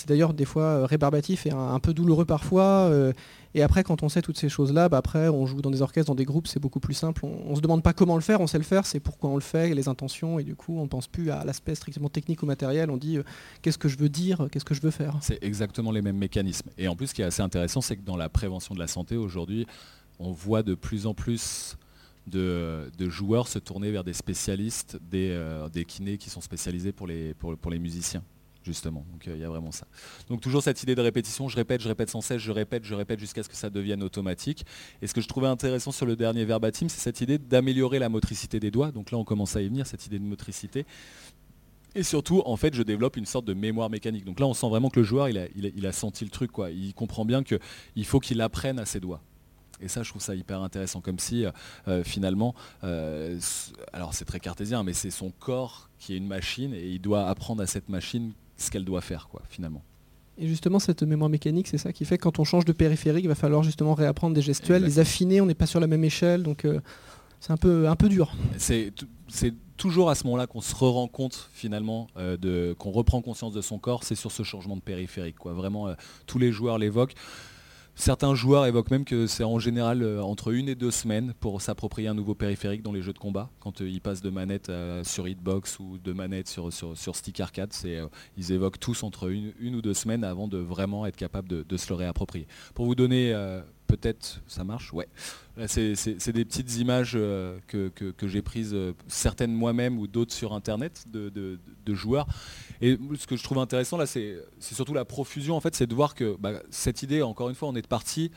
d'ailleurs des fois euh, rébarbatif et un, peu douloureux parfois. Euh, et après, quand on sait toutes ces choses-là, bah après, on joue dans des orchestres, dans des groupes, c'est beaucoup plus simple. On, ne se demande pas comment le faire, on sait le faire, c'est pourquoi on le fait, les intentions, et du coup, on pense plus à l'aspect strictement technique ou matériel. On dit qu'est-ce que je veux dire, qu'est-ce que je veux faire. C'est exactement les mêmes mécanismes. Et en plus, ce qui est assez intéressant, c'est que dans la prévention de la santé aujourd'hui, on voit de plus en plus de, joueurs se tourner vers des spécialistes, euh, des, kinés qui sont spécialisés pour les, musiciens justement. Donc euh, il y a vraiment ça. Donc toujours cette idée de répétition, je répète, je répète sans cesse, je répète, je répète jusqu'à ce que ça devienne automatique. Et ce que je trouvais intéressant sur le dernier verbatim, c'est cette idée d'améliorer la motricité des doigts. Donc là on commence à y venir, cette idée de motricité. Et surtout, en fait, je développe une sorte de mémoire mécanique. Donc là, on sent vraiment que le joueur, il a, il a senti le truc. Quoi. Il comprend bien qu'il faut qu'il apprenne à ses doigts. Et ça, je trouve ça hyper intéressant, comme si euh, finalement, euh, alors c'est très cartésien, mais c'est son corps qui est une machine et il doit apprendre à cette machine ce qu'elle doit faire, quoi, finalement. Et justement, cette mémoire mécanique, c'est ça qui fait que quand on change de périphérique, il va falloir justement réapprendre des gestuels, les affiner, on n'est pas sur la même échelle, donc euh, c'est un peu, un peu dur. C'est toujours à ce moment-là qu'on se rend compte finalement, qu'on reprend conscience de son corps, c'est sur ce changement de périphérique. Quoi. Vraiment, tous les joueurs l'évoquent. Certains joueurs évoquent même que c'est en général euh, entre une et deux semaines pour s'approprier un nouveau périphérique dans les jeux de combat. Quand euh, ils passent de manette euh, sur Hitbox ou de manette sur, sur, stick arcade, ils évoquent tous entre une, ou deux semaines avant de vraiment être capables de, se le réapproprier. Peut-être ça marche ouais. C'est des petites images que, j'ai prises certaines moi-même ou d'autres sur internet de, joueurs. Et ce que je trouve intéressant là, c'est surtout la profusion, en fait, c'est de voir que bah, cette idée, encore une fois, on est parti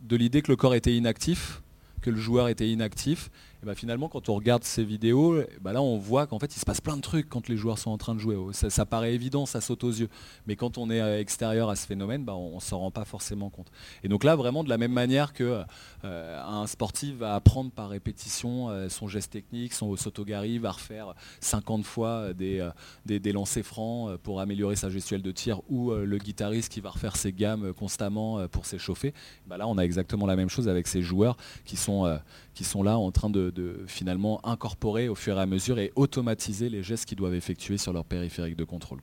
de l'idée que le corps était inactif, que le joueur était inactif, bah, finalement, quand on regarde ces vidéos, bah, là, on voit qu'en fait, il se passe plein de trucs quand les joueurs sont en train de jouer. Ça, paraît évident, ça saute aux yeux. Mais quand on est euh, extérieur à ce phénomène, bah, on ne s'en rend pas forcément compte. Et donc là, vraiment, de la même manière que euh, un sportif va apprendre par répétition euh, son geste technique, son sotogari, va refaire 50 fois des, des, lancers francs pour améliorer sa gestuelle de tir, ou le guitariste qui va refaire ses gammes constamment pour s'échauffer, là, on a exactement la même chose avec ces joueurs qui sont, qui sont là en train de, finalement incorporer au fur et à mesure et automatiser les gestes qu'ils doivent effectuer sur leur périphérique de contrôle.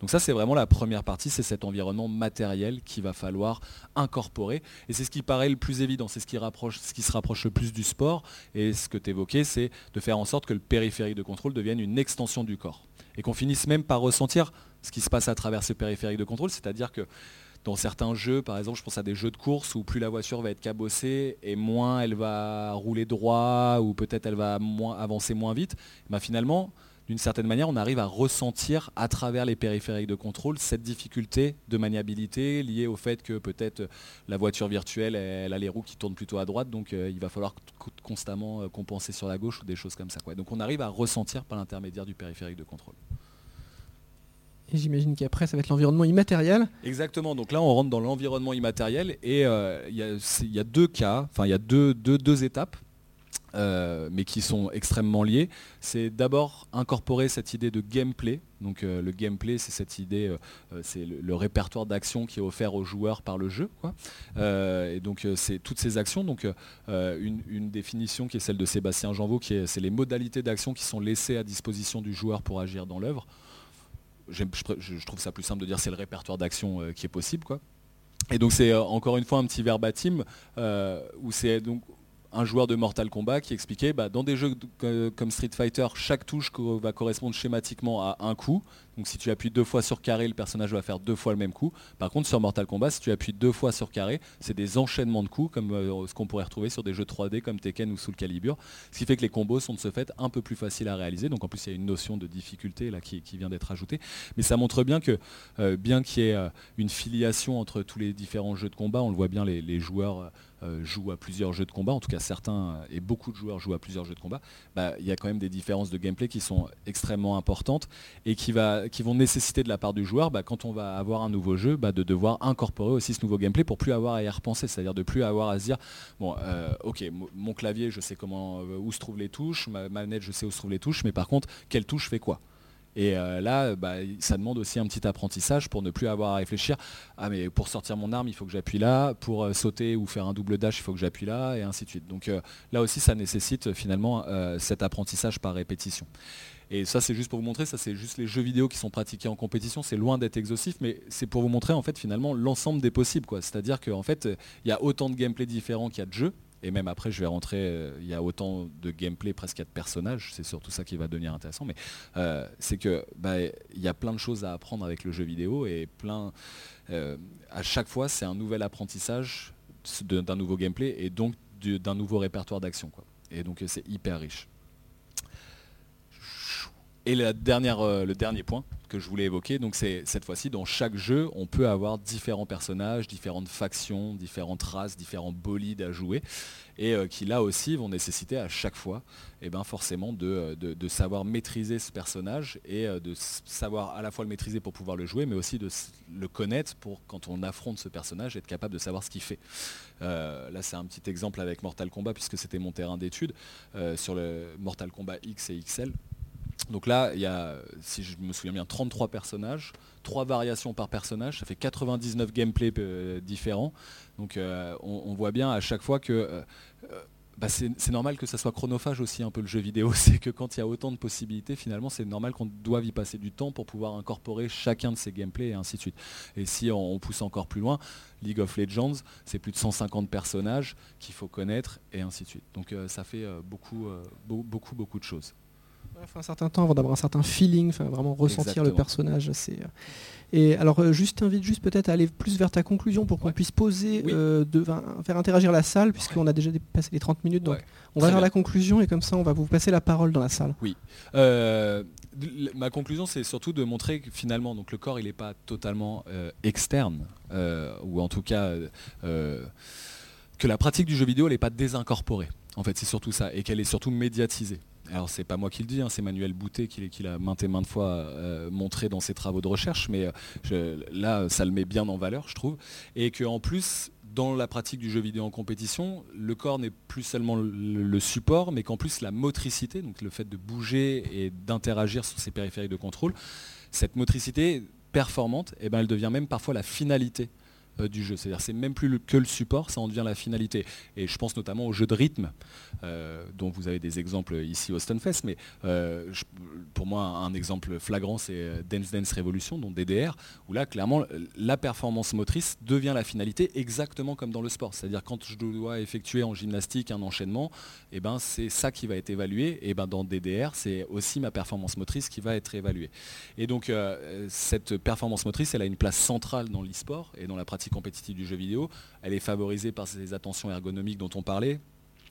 Donc ça c'est vraiment la première partie, c'est cet environnement matériel qu'il va falloir incorporer. Et c'est ce qui paraît le plus évident, c'est ce ce qui se rapproche le plus du sport. Et ce que tu évoquais, c'est de faire en sorte que le périphérique de contrôle devienne une extension du corps. Et qu'on finisse même par ressentir ce qui se passe à travers ce périphérique de contrôle, c'est-à-dire que dans certains jeux, par exemple, je pense à des jeux de course où plus la voiture va être cabossée et moins elle va rouler droit ou peut-être elle va avancer moins vite, bah, finalement, d'une certaine manière, on arrive à ressentir à travers les périphériques de contrôle cette difficulté de maniabilité liée au fait que peut-être la voiture virtuelle, elle a les roues qui tournent plutôt à droite, donc euh, il va falloir constamment euh, compenser sur la gauche ou des choses comme ça. Donc on arrive à ressentir par l'intermédiaire du périphérique de contrôle. Et j'imagine qu'après, ça va être l'environnement immatériel. Exactement. Donc là, on rentre dans l'environnement immatériel et euh, il y, a deux cas, enfin il y a deux, deux, étapes. Euh, mais qui sont extrêmement liées. C'est d'abord incorporer cette idée de gameplay. Donc euh, le gameplay, c'est cette idée, c'est le, répertoire d'actions qui est offert aux joueurs par le jeu. et donc c'est toutes ces actions. Donc une, une, définition qui est celle de Sébastien Janvaux, qui est c'est les modalités d'action qui sont laissées à disposition du joueur pour agir dans l'œuvre je, trouve ça plus simple de dire c'est le répertoire d'action euh, qui est possible. Quoi. Et donc c'est euh, encore une fois un petit verbatim euh, où c'est donc un joueur de Mortal Kombat qui expliquait bah, dans des jeux comme Street Fighter, chaque touche va correspondre schématiquement à un coup. Donc si tu appuies deux fois sur carré, le personnage va faire deux fois le même coup. Par contre, sur Mortal Kombat, si tu appuies deux fois sur carré, c'est des enchaînements de coups comme euh, ce qu'on pourrait retrouver sur des jeux 3D comme Tekken ou Soul Calibur. Ce qui fait que les combos sont de ce fait un peu plus faciles à réaliser. Donc en plus, il y a une notion de difficulté là qui, vient d'être ajoutée. Mais ça montre bien que euh, bien qu'il y ait euh, une filiation entre tous les différents jeux de combat, on le voit bien, les joueurs jouent à plusieurs jeux de combat, en tout cas certains euh, et beaucoup de joueurs jouent à plusieurs jeux de combat, bah, il y a quand même des différences de gameplay qui sont extrêmement importantes et qui vont nécessiter de la part du joueur, bah, quand on va avoir un nouveau jeu, bah, de devoir incorporer aussi ce nouveau gameplay pour plus avoir à y repenser, c'est-à-dire de plus avoir à se dire, bon, euh, ok, mon clavier, je sais comment, où se trouvent les touches, ma manette, je sais où se trouvent les touches, mais par contre, quelle touche fait quoi? Et euh, là, bah, ça demande aussi un petit apprentissage pour ne plus avoir à réfléchir. Ah mais pour sortir mon arme, il faut que j'appuie là. Pour euh, sauter ou faire un double dash, il faut que j'appuie là, et ainsi de suite. Donc euh, là aussi, ça nécessite finalement cet apprentissage par répétition. Et ça, c'est juste pour vous montrer, ça c'est juste les jeux vidéo qui sont pratiqués en compétition. C'est loin d'être exhaustif, mais c'est pour vous montrer en fait finalement l'ensemble des possibles. C'est-à-dire qu'en fait, il y a autant de gameplay différents qu'il y a de jeux. Et même après, je vais rentrer, euh, il y a autant de gameplay, presque qu'il y a de personnages, c'est surtout ça qui va devenir intéressant, mais euh, c'est que bah, il y a plein de choses à apprendre avec le jeu vidéo et plein, euh, à chaque fois, c'est un nouvel apprentissage d'un nouveau gameplay et donc d'un nouveau répertoire d'action. Et donc c'est hyper riche. Et la dernière, le dernier point, que je voulais évoquer. Donc c'est cette fois-ci, dans chaque jeu, on peut avoir différents personnages, différentes factions, différentes races, différents bolides à jouer, et euh, qui là aussi vont nécessiter à chaque fois, et eh ben, forcément, de, de, savoir maîtriser ce personnage et euh, de savoir à la fois le maîtriser pour pouvoir le jouer, mais aussi de le connaître pour quand on affronte ce personnage, être capable de savoir ce qu'il fait. Euh, là, c'est un petit exemple avec Mortal Kombat, puisque c'était mon terrain d'étude, sur le Mortal Kombat X et XL. Donc là, il y a, si je me souviens bien, 33 personnages, 3 variations par personnage, ça fait 99 gameplays euh, différents. Donc euh, on, voit bien à chaque fois que euh, bah, c'est normal que ça soit chronophage aussi un peu le jeu vidéo. C'est que quand il y a autant de possibilités, finalement, c'est normal qu'on doive y passer du temps pour pouvoir incorporer chacun de ces gameplays et ainsi de suite. Et si on, pousse encore plus loin, League of Legends, c'est plus de 150 personnages qu'il faut connaître et ainsi de suite. Donc ça fait beaucoup, beaucoup, beaucoup de choses un certain temps avant d'avoir un certain feeling, enfin vraiment ressentir le personnage. Euh. Et alors, euh, juste t'invite juste peut-être à aller plus vers ta conclusion pour qu'on puisse poser, euh, de, faire interagir la salle, puisqu'on a déjà dépassé les 30 minutes. Donc, on va vers la conclusion et comme ça, on va vous passer la parole dans la salle. Oui. ma conclusion, c'est surtout de montrer que finalement, donc le corps, il n'est pas totalement externe, ou en tout cas que la pratique du jeu vidéo, elle n'est pas désincorporée. En fait, c'est surtout ça, et qu'elle est surtout médiatisée alors c'est pas moi qui le dis, hein, c'est Manuel Boutet qui, l'a maintes et maintes fois euh, montré dans ses travaux de recherche, mais euh, là ça le met bien en valeur je trouve, et qu'en plus dans la pratique du jeu vidéo en compétition, le corps n'est plus seulement le, support, mais qu'en plus la motricité, donc le fait de bouger et d'interagir sur ces périphériques de contrôle, cette motricité performante, eh ben, elle devient même parfois la finalité euh, du jeu. C'est-à-dire c'est même plus que le support, ça en devient la finalité. Et je pense notamment au jeu de rythme, euh, dont vous avez des exemples ici au Stunfest, mais euh, pour moi un exemple flagrant c'est Dance Dance Revolution, dont DDR, où là clairement la performance motrice devient la finalité exactement comme dans le sport. C'est-à-dire quand je dois effectuer en gymnastique un enchaînement, et eh ben, c'est ça qui va être évalué. Et ben, dans DDR, c'est aussi ma performance motrice qui va être évaluée. Et donc cette performance motrice, elle a une place centrale dans l'e-sport et dans la pratique compétitive du jeu vidéo. Elle est favorisée par ces attentions ergonomiques dont on parlait.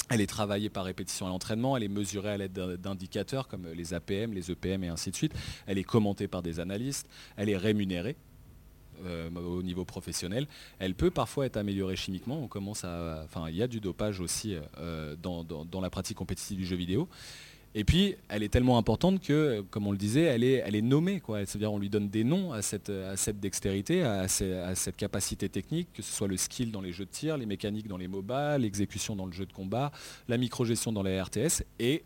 Elle est travaillée par répétition à l'entraînement, elle est mesurée à l'aide d'indicateurs comme les APM, les EPM et ainsi de suite. Elle est commentée par des analystes, elle est rémunérée. Euh, au niveau professionnel, elle peut parfois être améliorée chimiquement. On commence à, enfin, il y a du dopage aussi euh, dans, la pratique compétitive du jeu vidéo. Et puis, elle est tellement importante que, comme on le disait, elle est, nommée. C'est-à-dire on lui donne des noms à cette, à cette dextérité, à, cette capacité technique, que ce soit le skill dans les jeux de tir, les mécaniques dans les MOBA, l'exécution dans le jeu de combat, la microgestion dans les RTS. Et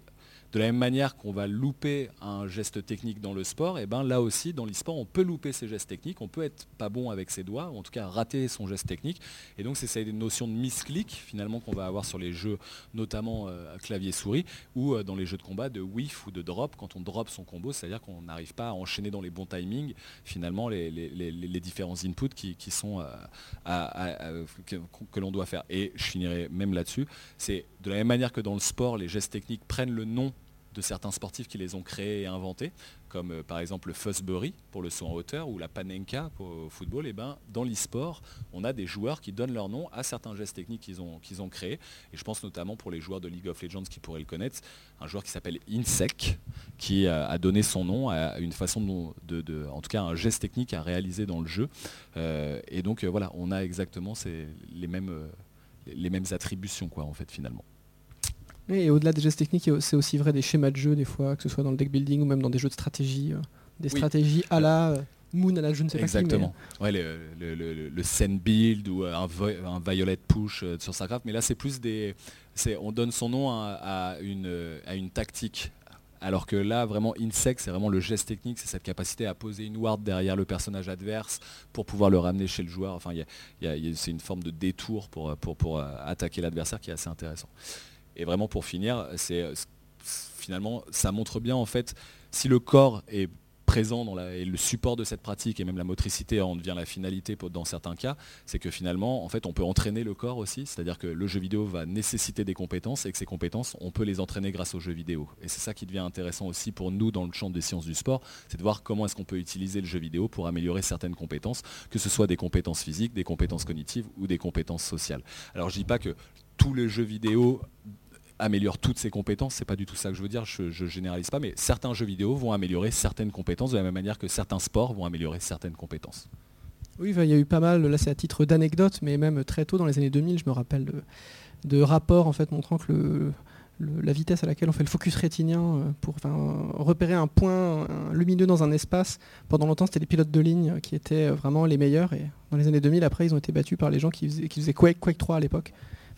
De la même manière qu'on va louper un geste technique dans le sport, et ben là aussi dans l'e-sport on peut louper ses gestes techniques, on peut être pas bon avec ses doigts, ou en tout cas rater son geste technique. Et donc c'est cette notion de misclick finalement qu'on va avoir sur les jeux, notamment euh, clavier-souris, ou euh, dans les jeux de combat de whiff ou de drop, quand on drop son combo, c'est-à-dire qu'on n'arrive pas à enchaîner dans les bons timings finalement les, différents inputs qui, sont que l'on doit faire. Et je finirai même là-dessus, c'est de la même manière que dans le sport, les gestes techniques prennent le nom de certains sportifs qui les ont créés et inventés, comme euh, par exemple le Fussbury pour le saut en hauteur ou la Panenka pour le football, et eh ben, dans l'e-sport, on a des joueurs qui donnent leur nom à certains gestes techniques qu'ils ont, créés. Et je pense notamment pour les joueurs de League of Legends qui pourraient le connaître, un joueur qui s'appelle Insec, qui a, donné son nom à une façon de, en tout cas un geste technique à réaliser dans le jeu. Euh, et donc euh, voilà, on a exactement les mêmes les mêmes attributions, quoi, en fait, finalement. Et au-delà des gestes techniques, c'est aussi vrai des schémas de jeu, des fois, que ce soit dans le deck building ou même dans des jeux de stratégie. Euh, des stratégies à la euh, Moon, à la je ne sais pas Exactement. ouais, le, le, Sen Build ou un, un Violet Push euh, sur StarCraft. Mais là, c'est plus des. On donne son nom à, une, à une tactique alors que là, vraiment, Insect, c'est vraiment le geste technique, c'est cette capacité à poser une ward derrière le personnage adverse pour pouvoir le ramener chez le joueur. Enfin, c'est une forme de détour pour, pour, pour euh, attaquer l'adversaire qui est assez intéressant. Et vraiment, pour finir, c'est finalement, ça montre bien en fait si le corps est présent dans et le support de cette pratique et même la motricité en devient la finalité dans certains cas, c'est que finalement, en fait, on peut entraîner le corps aussi, c'est-à-dire que le jeu vidéo va nécessiter des compétences et que ces compétences, on peut les entraîner grâce au jeu vidéo. Et c'est ça qui devient intéressant aussi pour nous dans le champ des sciences du sport, c'est de voir comment est-ce qu'on peut utiliser le jeu vidéo pour améliorer certaines compétences, que ce soit des compétences physiques, des compétences cognitives ou des compétences sociales. Alors je dis pas que tous les jeux vidéo améliore toutes ses compétences, c'est pas du tout ça que je veux dire, je, généralise pas, mais certains jeux vidéo vont améliorer certaines compétences de la même manière que certains sports vont améliorer certaines compétences. Oui, il y a eu pas mal, là c'est à titre d'anecdote, mais même très tôt dans les années 2000, je me rappelle de, rapports en fait montrant que la vitesse à laquelle on fait le focus rétinien euh, pour repérer un point lumineux dans un espace, pendant longtemps c'était les pilotes de ligne qui étaient vraiment les meilleurs, et dans les années 2000 après ils ont été battus par les gens qui faisaient, qui faisaient Quake, Quake 3 à l'époque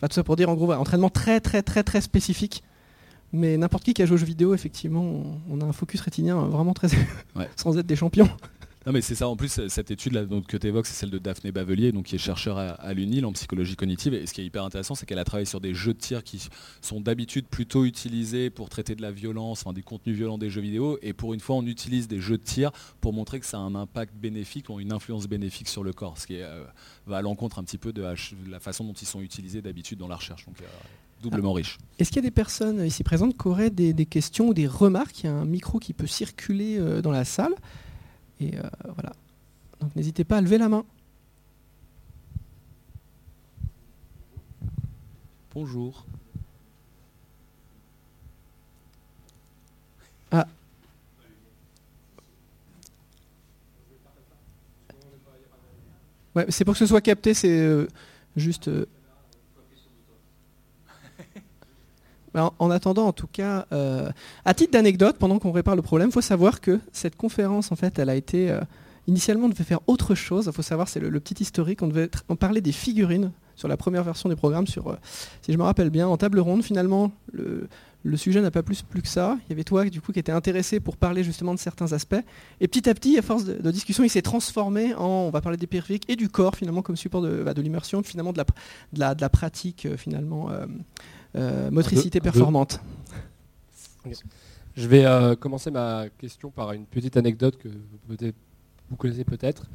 tout ça pour dire, en gros, entraînement très très très très spécifique. Mais n'importe qui qui a joué aux jeux vidéo, effectivement, on, a un focus rétinien vraiment très... sans être des champions. Non mais c'est ça, en plus cette étude là, donc, que tu évoques, c'est celle de Daphné Bavelier, donc, qui est chercheur à, l'UNIL en psychologie cognitive. Et ce qui est hyper intéressant, c'est qu'elle a travaillé sur des jeux de tir qui sont d'habitude plutôt utilisés pour traiter de la violence, enfin, des contenus violents des jeux vidéo. Et pour une fois, on utilise des jeux de tir pour montrer que ça a un impact bénéfique ou une influence bénéfique sur le corps, ce qui euh, va à l'encontre un petit peu de la, façon dont ils sont utilisés d'habitude dans la recherche. Donc, euh, doublement riche. Est-ce qu'il y a des personnes ici présentes qui auraient des, des questions ou des remarques? Il y a un micro qui peut circuler euh, dans la salle. Et euh, voilà. Donc n'hésitez pas à lever la main. Bonjour. Ah. Ouais, c'est pour que ce soit capté, c'est euh, juste. Euh, en, attendant, en tout cas, euh, à titre d'anecdote, pendant qu'on répare le problème, il faut savoir que cette conférence, en fait, elle a été euh, initialement on devait faire autre chose. Il faut savoir, c'est le, petit historique. On devait en parler des figurines sur la première version du programme, sur, euh, si je me rappelle bien, en table ronde. Finalement, le, sujet n'a pas plus plus que ça. Il y avait toi, du coup, qui était intéressé pour parler justement de certains aspects. Et petit à petit, à force de, discussion, il s'est transformé en, on va parler des périphériques et du corps finalement comme support de, bah, l'immersion, finalement de la, pratique finalement. Motricité performante. Je vais euh, commencer ma question par une petite anecdote que vous, connaissez peut-être.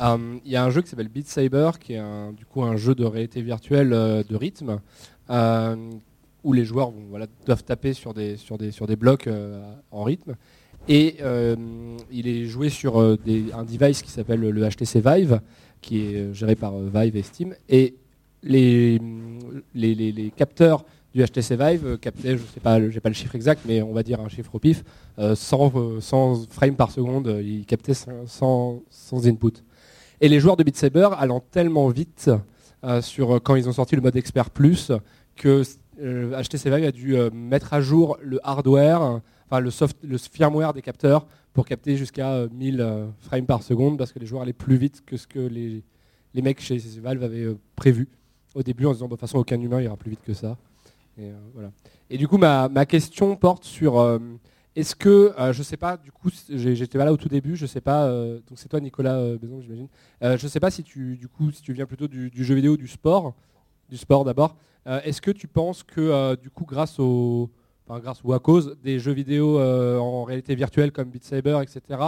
Euh, il y a un jeu qui s'appelle Beat Saber, qui est un, du coup un jeu de réalité virtuelle de rythme, où les joueurs doivent taper sur des, sur des, sur des blocs en rythme. Et il est joué sur un device qui s'appelle le HTC Vive, qui est géré par Vive et Steam. Et les, capteurs du HTC Vive euh, captait, je sais pas, j'ai pas le chiffre exact, mais on va dire un chiffre au pif, 100, euh, frames par seconde, euh, il captait 100, input. Et les joueurs de Beat Saber allant tellement vite sur quand ils ont sorti le mode expert plus que HTC Vive a dû mettre à jour le hardware, enfin le, soft, le firmware des capteurs pour capter jusqu'à 1000 frames par seconde parce que les joueurs allaient plus vite que ce que les, les mecs chez Valve avaient prévu au début en disant de toute façon aucun humain ira plus vite que ça. Et, voilà. Et du coup, ma, ma question porte sur est-ce que, je je sais pas, du coup, j'étais pas là au tout début, je sais pas, donc c'est toi Nicolas Bézon, j'imagine. je sais pas si tu, du coup, si tu viens plutôt du, jeu vidéo, du sport, du sport d'abord. Est-ce que tu penses que, du coup, grâce au, grâce ou à cause des jeux vidéo en réalité virtuelle comme Beat Saber, etc.,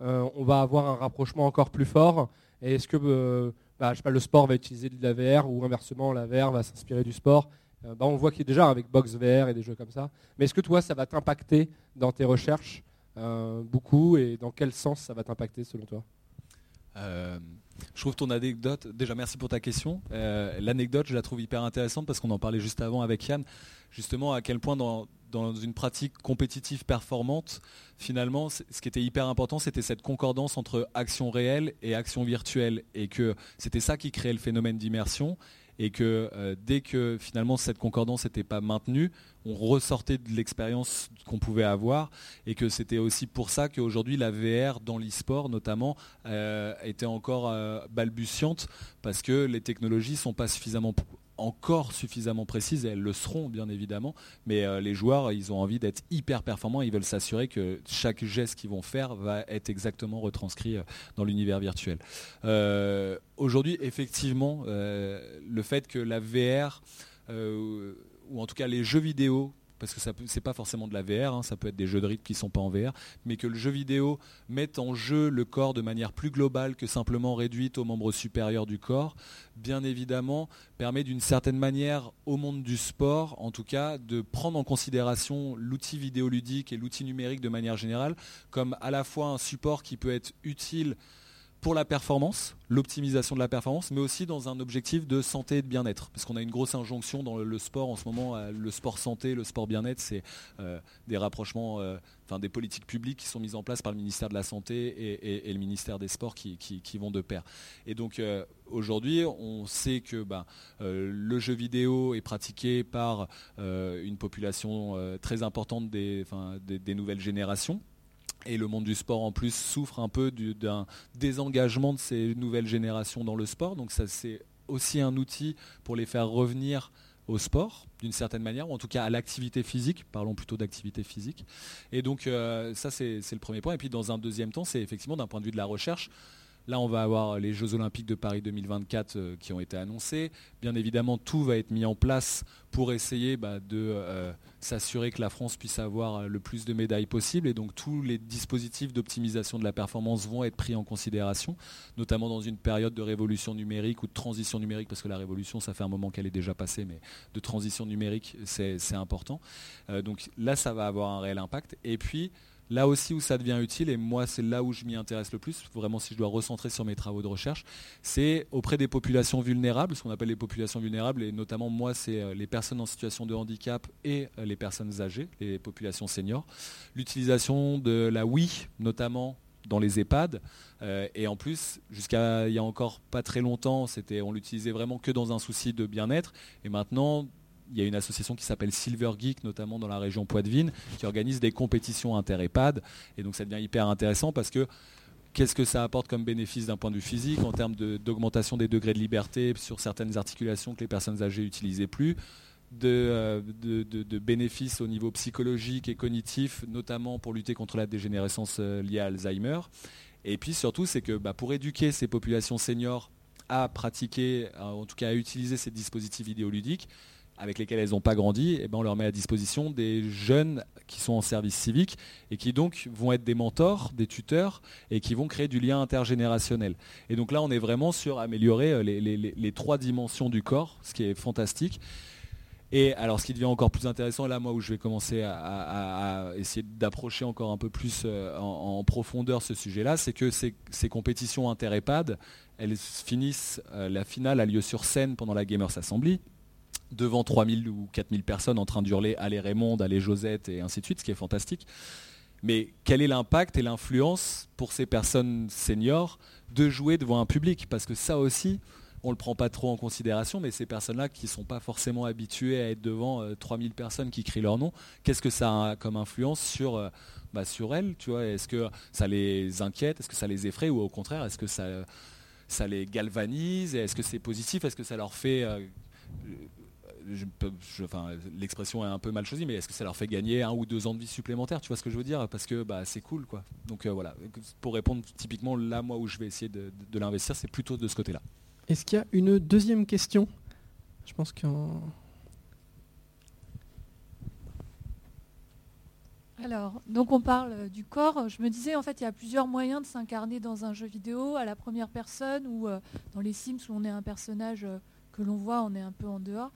on va avoir un rapprochement encore plus fort? Et est-ce que, bah, le sport va utiliser de la VR ou inversement, la VR va s'inspirer du sport euh, bah, on voit qu'il est déjà avec Box VR et des jeux comme ça. Mais est-ce que toi, ça va t'impacter dans tes recherches euh, beaucoup et dans quel sens ça va t'impacter selon toi? Euh, je trouve ton anecdote, déjà merci pour ta question. L'anecdote, je la trouve hyper intéressante parce qu'on en parlait juste avant avec Yann, justement à quel point dans, dans une pratique compétitive performante, finalement, ce qui était hyper important, c'était cette concordance entre action réelle et action virtuelle. Et que c'était ça qui créait le phénomène d'immersion. Et que euh, dès que finalement cette concordance n'était pas maintenue, on ressortait de l'expérience qu'on pouvait avoir. Et que c'était aussi pour ça qu'aujourd'hui la VR dans l'e-sport notamment euh, était encore euh, balbutiante. Parce que les technologies ne sont pas suffisamment encore suffisamment précises, et elles le seront bien évidemment, mais euh, les joueurs, ils ont envie d'être hyper performants, ils veulent s'assurer que chaque geste qu'ils vont faire va être exactement retranscrit euh, dans l'univers virtuel. Euh, aujourd'hui, effectivement, le fait que la VR, ou en tout cas les jeux vidéo parce que ce n'est pas forcément de la VR, hein, ça peut être des jeux de rythme qui ne sont pas en VR, mais que le jeu vidéo mette en jeu le corps de manière plus globale que simplement réduite aux membres supérieurs du corps, bien évidemment, permet d'une certaine manière au monde du sport, en tout cas, de prendre en considération l'outil vidéoludique et l'outil numérique de manière générale comme à la fois un support qui peut être utile pour la performance, l'optimisation de la performance, mais aussi dans un objectif de santé et de bien-être. Parce qu'on a une grosse injonction dans le sport en ce moment, euh, le sport santé, le sport bien-être, c'est euh, des rapprochements, euh, des politiques publiques qui sont mises en place par le ministère de la Santé et, le ministère des Sports qui, vont de pair. Et donc aujourd'hui, on sait que ben, le jeu vidéo est pratiqué par une population très importante des nouvelles générations et le monde du sport en plus souffre un peu d'un désengagement de ces nouvelles générations dans le sport. Donc ça c'est aussi un outil pour les faire revenir au sport d'une certaine manière, ou en tout cas à l'activité physique, parlons plutôt d'activité physique. Et donc euh, ça c'est le premier point. Et puis dans un deuxième temps, c'est effectivement d'un point de vue de la recherche, Là, on va avoir les Jeux Olympiques de Paris 2024 euh, qui ont été annoncés. Bien évidemment, tout va être mis en place pour essayer bah, de euh, s'assurer que la France puisse avoir euh, le plus de médailles possible. Et donc, tous les dispositifs d'optimisation de la performance vont être pris en considération, notamment dans une période de révolution numérique ou de transition numérique, parce que la révolution, ça fait un moment qu'elle est déjà passée, mais de transition numérique, c'est important. donc là, ça va avoir un réel impact. Et puis, Là aussi où ça devient utile, et moi c'est là où je m'y intéresse le plus, vraiment si je dois recentrer sur mes travaux de recherche, c'est auprès des populations vulnérables, ce qu'on appelle les populations vulnérables, et notamment moi c'est euh, les personnes en situation de handicap et euh, les personnes âgées, les populations seniors. L'utilisation de la Wii, notamment dans les EHPAD. Euh, et en plus, jusqu'à il y a encore pas très longtemps, c'était, on l'utilisait vraiment que dans un souci de bien-être. Et maintenant, il y a une association qui s'appelle Silver Geek, notamment dans la région Poitvine, qui organise des compétitions inter-EHPAD. Et donc ça devient hyper intéressant parce que qu'est-ce que ça apporte comme bénéfice d'un point de vue physique en termes d'augmentation des degrés de liberté sur certaines articulations que les personnes âgées n'utilisaient plus euh, de, bénéfices au niveau psychologique et cognitif, notamment pour lutter contre la dégénérescence euh, liée à Alzheimer. Et puis surtout, c'est que bah, pour éduquer ces populations seniors à pratiquer, en tout cas à utiliser ces dispositifs vidéoludiques, avec lesquels elles n'ont pas grandi, eh ben on leur met à disposition des jeunes qui sont en service civique et qui donc vont être des mentors, des tuteurs et qui vont créer du lien intergénérationnel. Et donc là, on est vraiment sur améliorer euh, les, trois dimensions du corps, ce qui est fantastique. Et alors, ce qui devient encore plus intéressant, là, moi, où je vais commencer à, essayer d'approcher encore un peu plus euh, en, profondeur ce sujet-là, c'est que ces, compétitions inter-EHPAD, elles finissent, euh, la finale a lieu sur scène pendant la Gamers Assembly devant 3000 ou 4000 personnes en train d'hurler Allez Raymond, allez Josette et ainsi de suite, ce qui est fantastique. Mais quel est l'impact et l'influence pour ces personnes seniors de jouer devant un public? Parce que ça aussi, on ne le prend pas trop en considération, mais ces personnes-là qui ne sont pas forcément habituées à être devant 3000 euh, personnes qui crient leur nom, qu'est-ce que ça a comme influence sur, euh, bah, sur elles Est-ce que ça les inquiète? Est-ce que ça les effraie? Ou au contraire, est-ce que ça, ça les galvanise? Est-ce que c'est positif? Est-ce que ça leur fait... Euh, l'expression est un peu mal choisie, mais est-ce que ça leur fait gagner un ou deux ans de vie supplémentaires Tu vois ce que je veux dire? Parce que bah, c'est cool, quoi. Donc voilà, pour répondre typiquement là, moi où je vais essayer de, l'investir, c'est plutôt de ce côté-là. Est-ce qu'il y a une deuxième question? Je pense qu'en Alors, donc on parle euh, du corps. Je me disais, en fait, il y a plusieurs moyens de s'incarner dans un jeu vidéo, à la première personne ou euh, dans les Sims où on est un personnage euh, que l'on voit, on est un peu en dehors.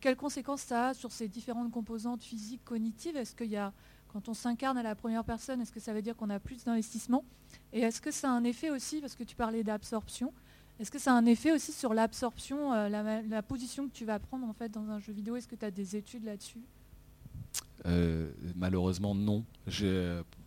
Quelles conséquences ça a sur ces différentes composantes physiques, cognitives? Est-ce qu'il y a, quand on s'incarne à la première personne, est-ce que ça veut dire qu'on a plus d'investissement? Et est-ce que ça a un effet aussi, parce que tu parlais d'absorption, est-ce que ça a un effet aussi sur l'absorption, la, la, position que tu vas prendre en fait dans un jeu vidéo? Est-ce que tu as des études là-dessus? Euh, malheureusement, non.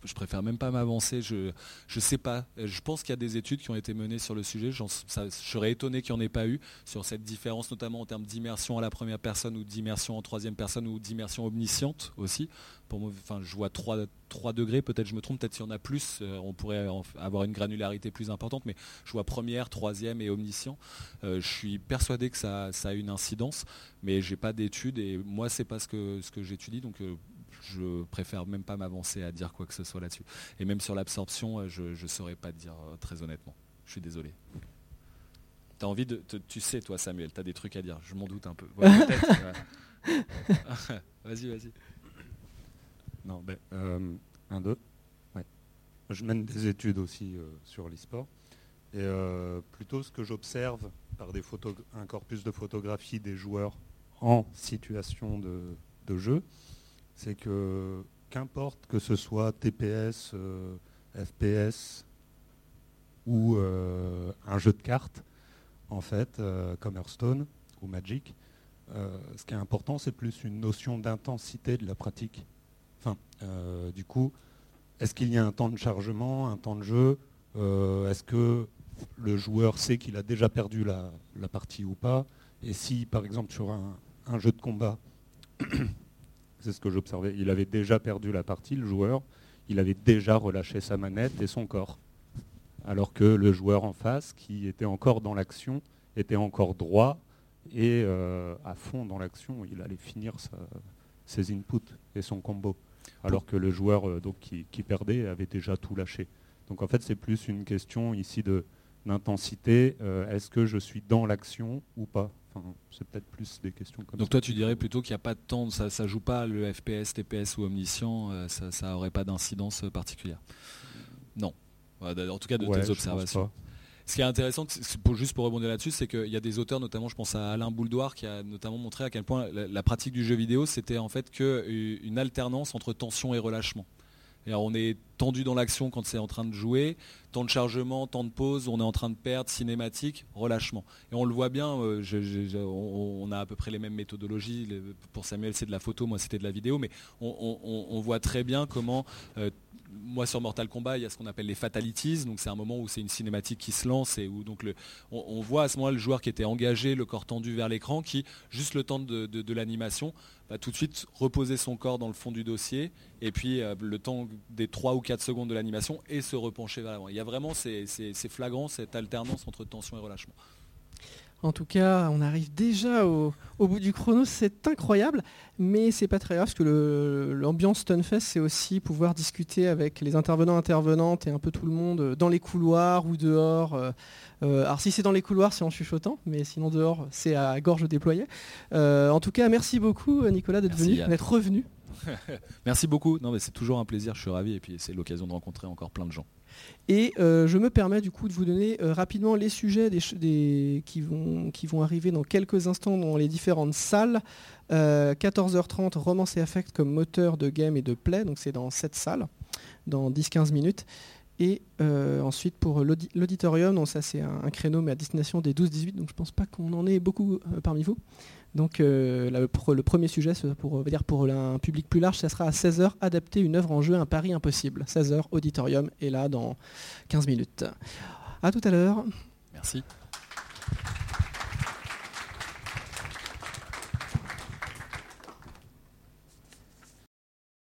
Je, préfère même pas m'avancer. Je sais pas. Je pense qu'il y a des études qui ont été menées sur le sujet. je serais étonné qu'il n'y en ait pas eu sur cette différence, notamment en termes d'immersion à la première personne ou d'immersion en troisième personne ou d'immersion omnisciente aussi. Pour moi, enfin, je vois 3, 3 degrés, peut-être je me trompe, peut-être s'il y en a plus, euh, on pourrait avoir une granularité plus importante, mais je vois première, troisième et omniscient. Euh, je suis persuadé que ça, a une incidence, mais j'ai pas d'études et moi c'est pas ce que, ce que j'étudie, donc euh, je préfère même pas m'avancer à dire quoi que ce soit là-dessus. Et même sur l'absorption, euh, je ne saurais pas dire euh, très honnêtement. Je suis désolé. T'as envie de. tu sais, toi, Samuel, tu as des trucs à dire. Je m'en doute un peu. vas-y, vas-y. Non, ben, euh, un, deux. Je mène des études aussi sur l'e-sport. Et plutôt ce que j'observe par des un corpus de photographie des joueurs en situation de, de jeu, c'est que qu'importe que ce soit TPS, euh, FPS ou euh, un jeu de cartes, en fait, euh, comme Hearthstone ou Magic, ce qui est important, c'est plus une notion d'intensité de la pratique. Enfin, du coup, est-ce qu'il y a un temps de chargement, un temps de jeu Est-ce que le joueur sait qu'il a déjà perdu la, partie ou pas? Et si, par exemple, sur un jeu de combat, c'est ce que j'observais. Il avait déjà perdu la partie, le joueur. Il avait déjà relâché sa manette et son corps. Alors que le joueur en face, qui était encore dans l'action, était encore droit et euh, à fond dans l'action. Il allait finir ses inputs et son combo. Alors que le joueur euh, qui, perdait avait déjà tout lâché. Donc en fait, c'est plus une question ici d'intensité. Euh, est-ce que je suis dans l'action ou pas? C'est peut-être plus des questions comme Donc toi, tu dirais plutôt qu'il n'y a pas de temps, ça ne joue pas le FPS, TPS ou Omniscient, euh, ça n'aurait pas d'incidence particulière? Non. En tout cas, de tes observations. Ce qui est intéressant, juste pour rebondir là-dessus, c'est qu'il y a des auteurs, notamment je pense à Alain Bouldoir, qui a notamment montré à quel point la, pratique du jeu vidéo, c'était en fait qu'une alternance entre tension et relâchement. On est tendu dans l'action quand c'est en train de jouer, temps de chargement, temps de pause, on est en train de perdre, cinématique, relâchement. Et on le voit bien, euh, on, a à peu près les mêmes méthodologies. Pour Samuel, c'est de la photo, moi c'était de la vidéo, mais on, voit très bien comment euh, moi sur Mortal Kombat, il y a ce qu'on appelle les fatalities, donc c'est un moment où c'est une cinématique qui se lance et où donc on, voit à ce moment-là le joueur qui était engagé, le corps tendu vers l'écran, qui juste le temps de, l'animation va tout de suite reposer son corps dans le fond du dossier et puis euh, le temps des 3 ou 4 secondes de l'animation et se repencher vers l'avant. Il y a vraiment c'est flagrant cette alternance entre tension et relâchement. En tout cas, on arrive déjà au, bout du chrono, c'est incroyable, mais c'est pas très grave parce que l'ambiance Stunfest, c'est aussi pouvoir discuter avec les intervenants, intervenantes et un peu tout le monde euh, dans les couloirs ou dehors. Euh, euh, alors si c'est dans les couloirs, c'est en chuchotant, mais sinon dehors, c'est à gorge déployée. en tout cas, merci beaucoup Nicolas d'être venu, d'être revenu. merci beaucoup. Non, mais c'est toujours un plaisir. Je suis ravi et puis c'est l'occasion de rencontrer encore plein de gens. Et euh, je me permets du coup de vous donner euh, rapidement les sujets qui, vont, qui vont arriver dans quelques instants dans les différentes salles. 14h30, euh, Romance et Affect comme moteur de game et de play, donc c'est dans cette salle, dans 10-15 minutes. Et ensuite pour l'auditorium, ça c'est un, un, créneau mais à destination des 12-18, donc je pense pas qu'on en ait beaucoup parmi vous. Donc euh, le premier sujet, pour, dire pour un public plus large, ça sera à 16h, adapter une œuvre en jeu, un pari impossible. 16h, auditorium, et là dans 15 minutes. A tout à l'heure. Merci.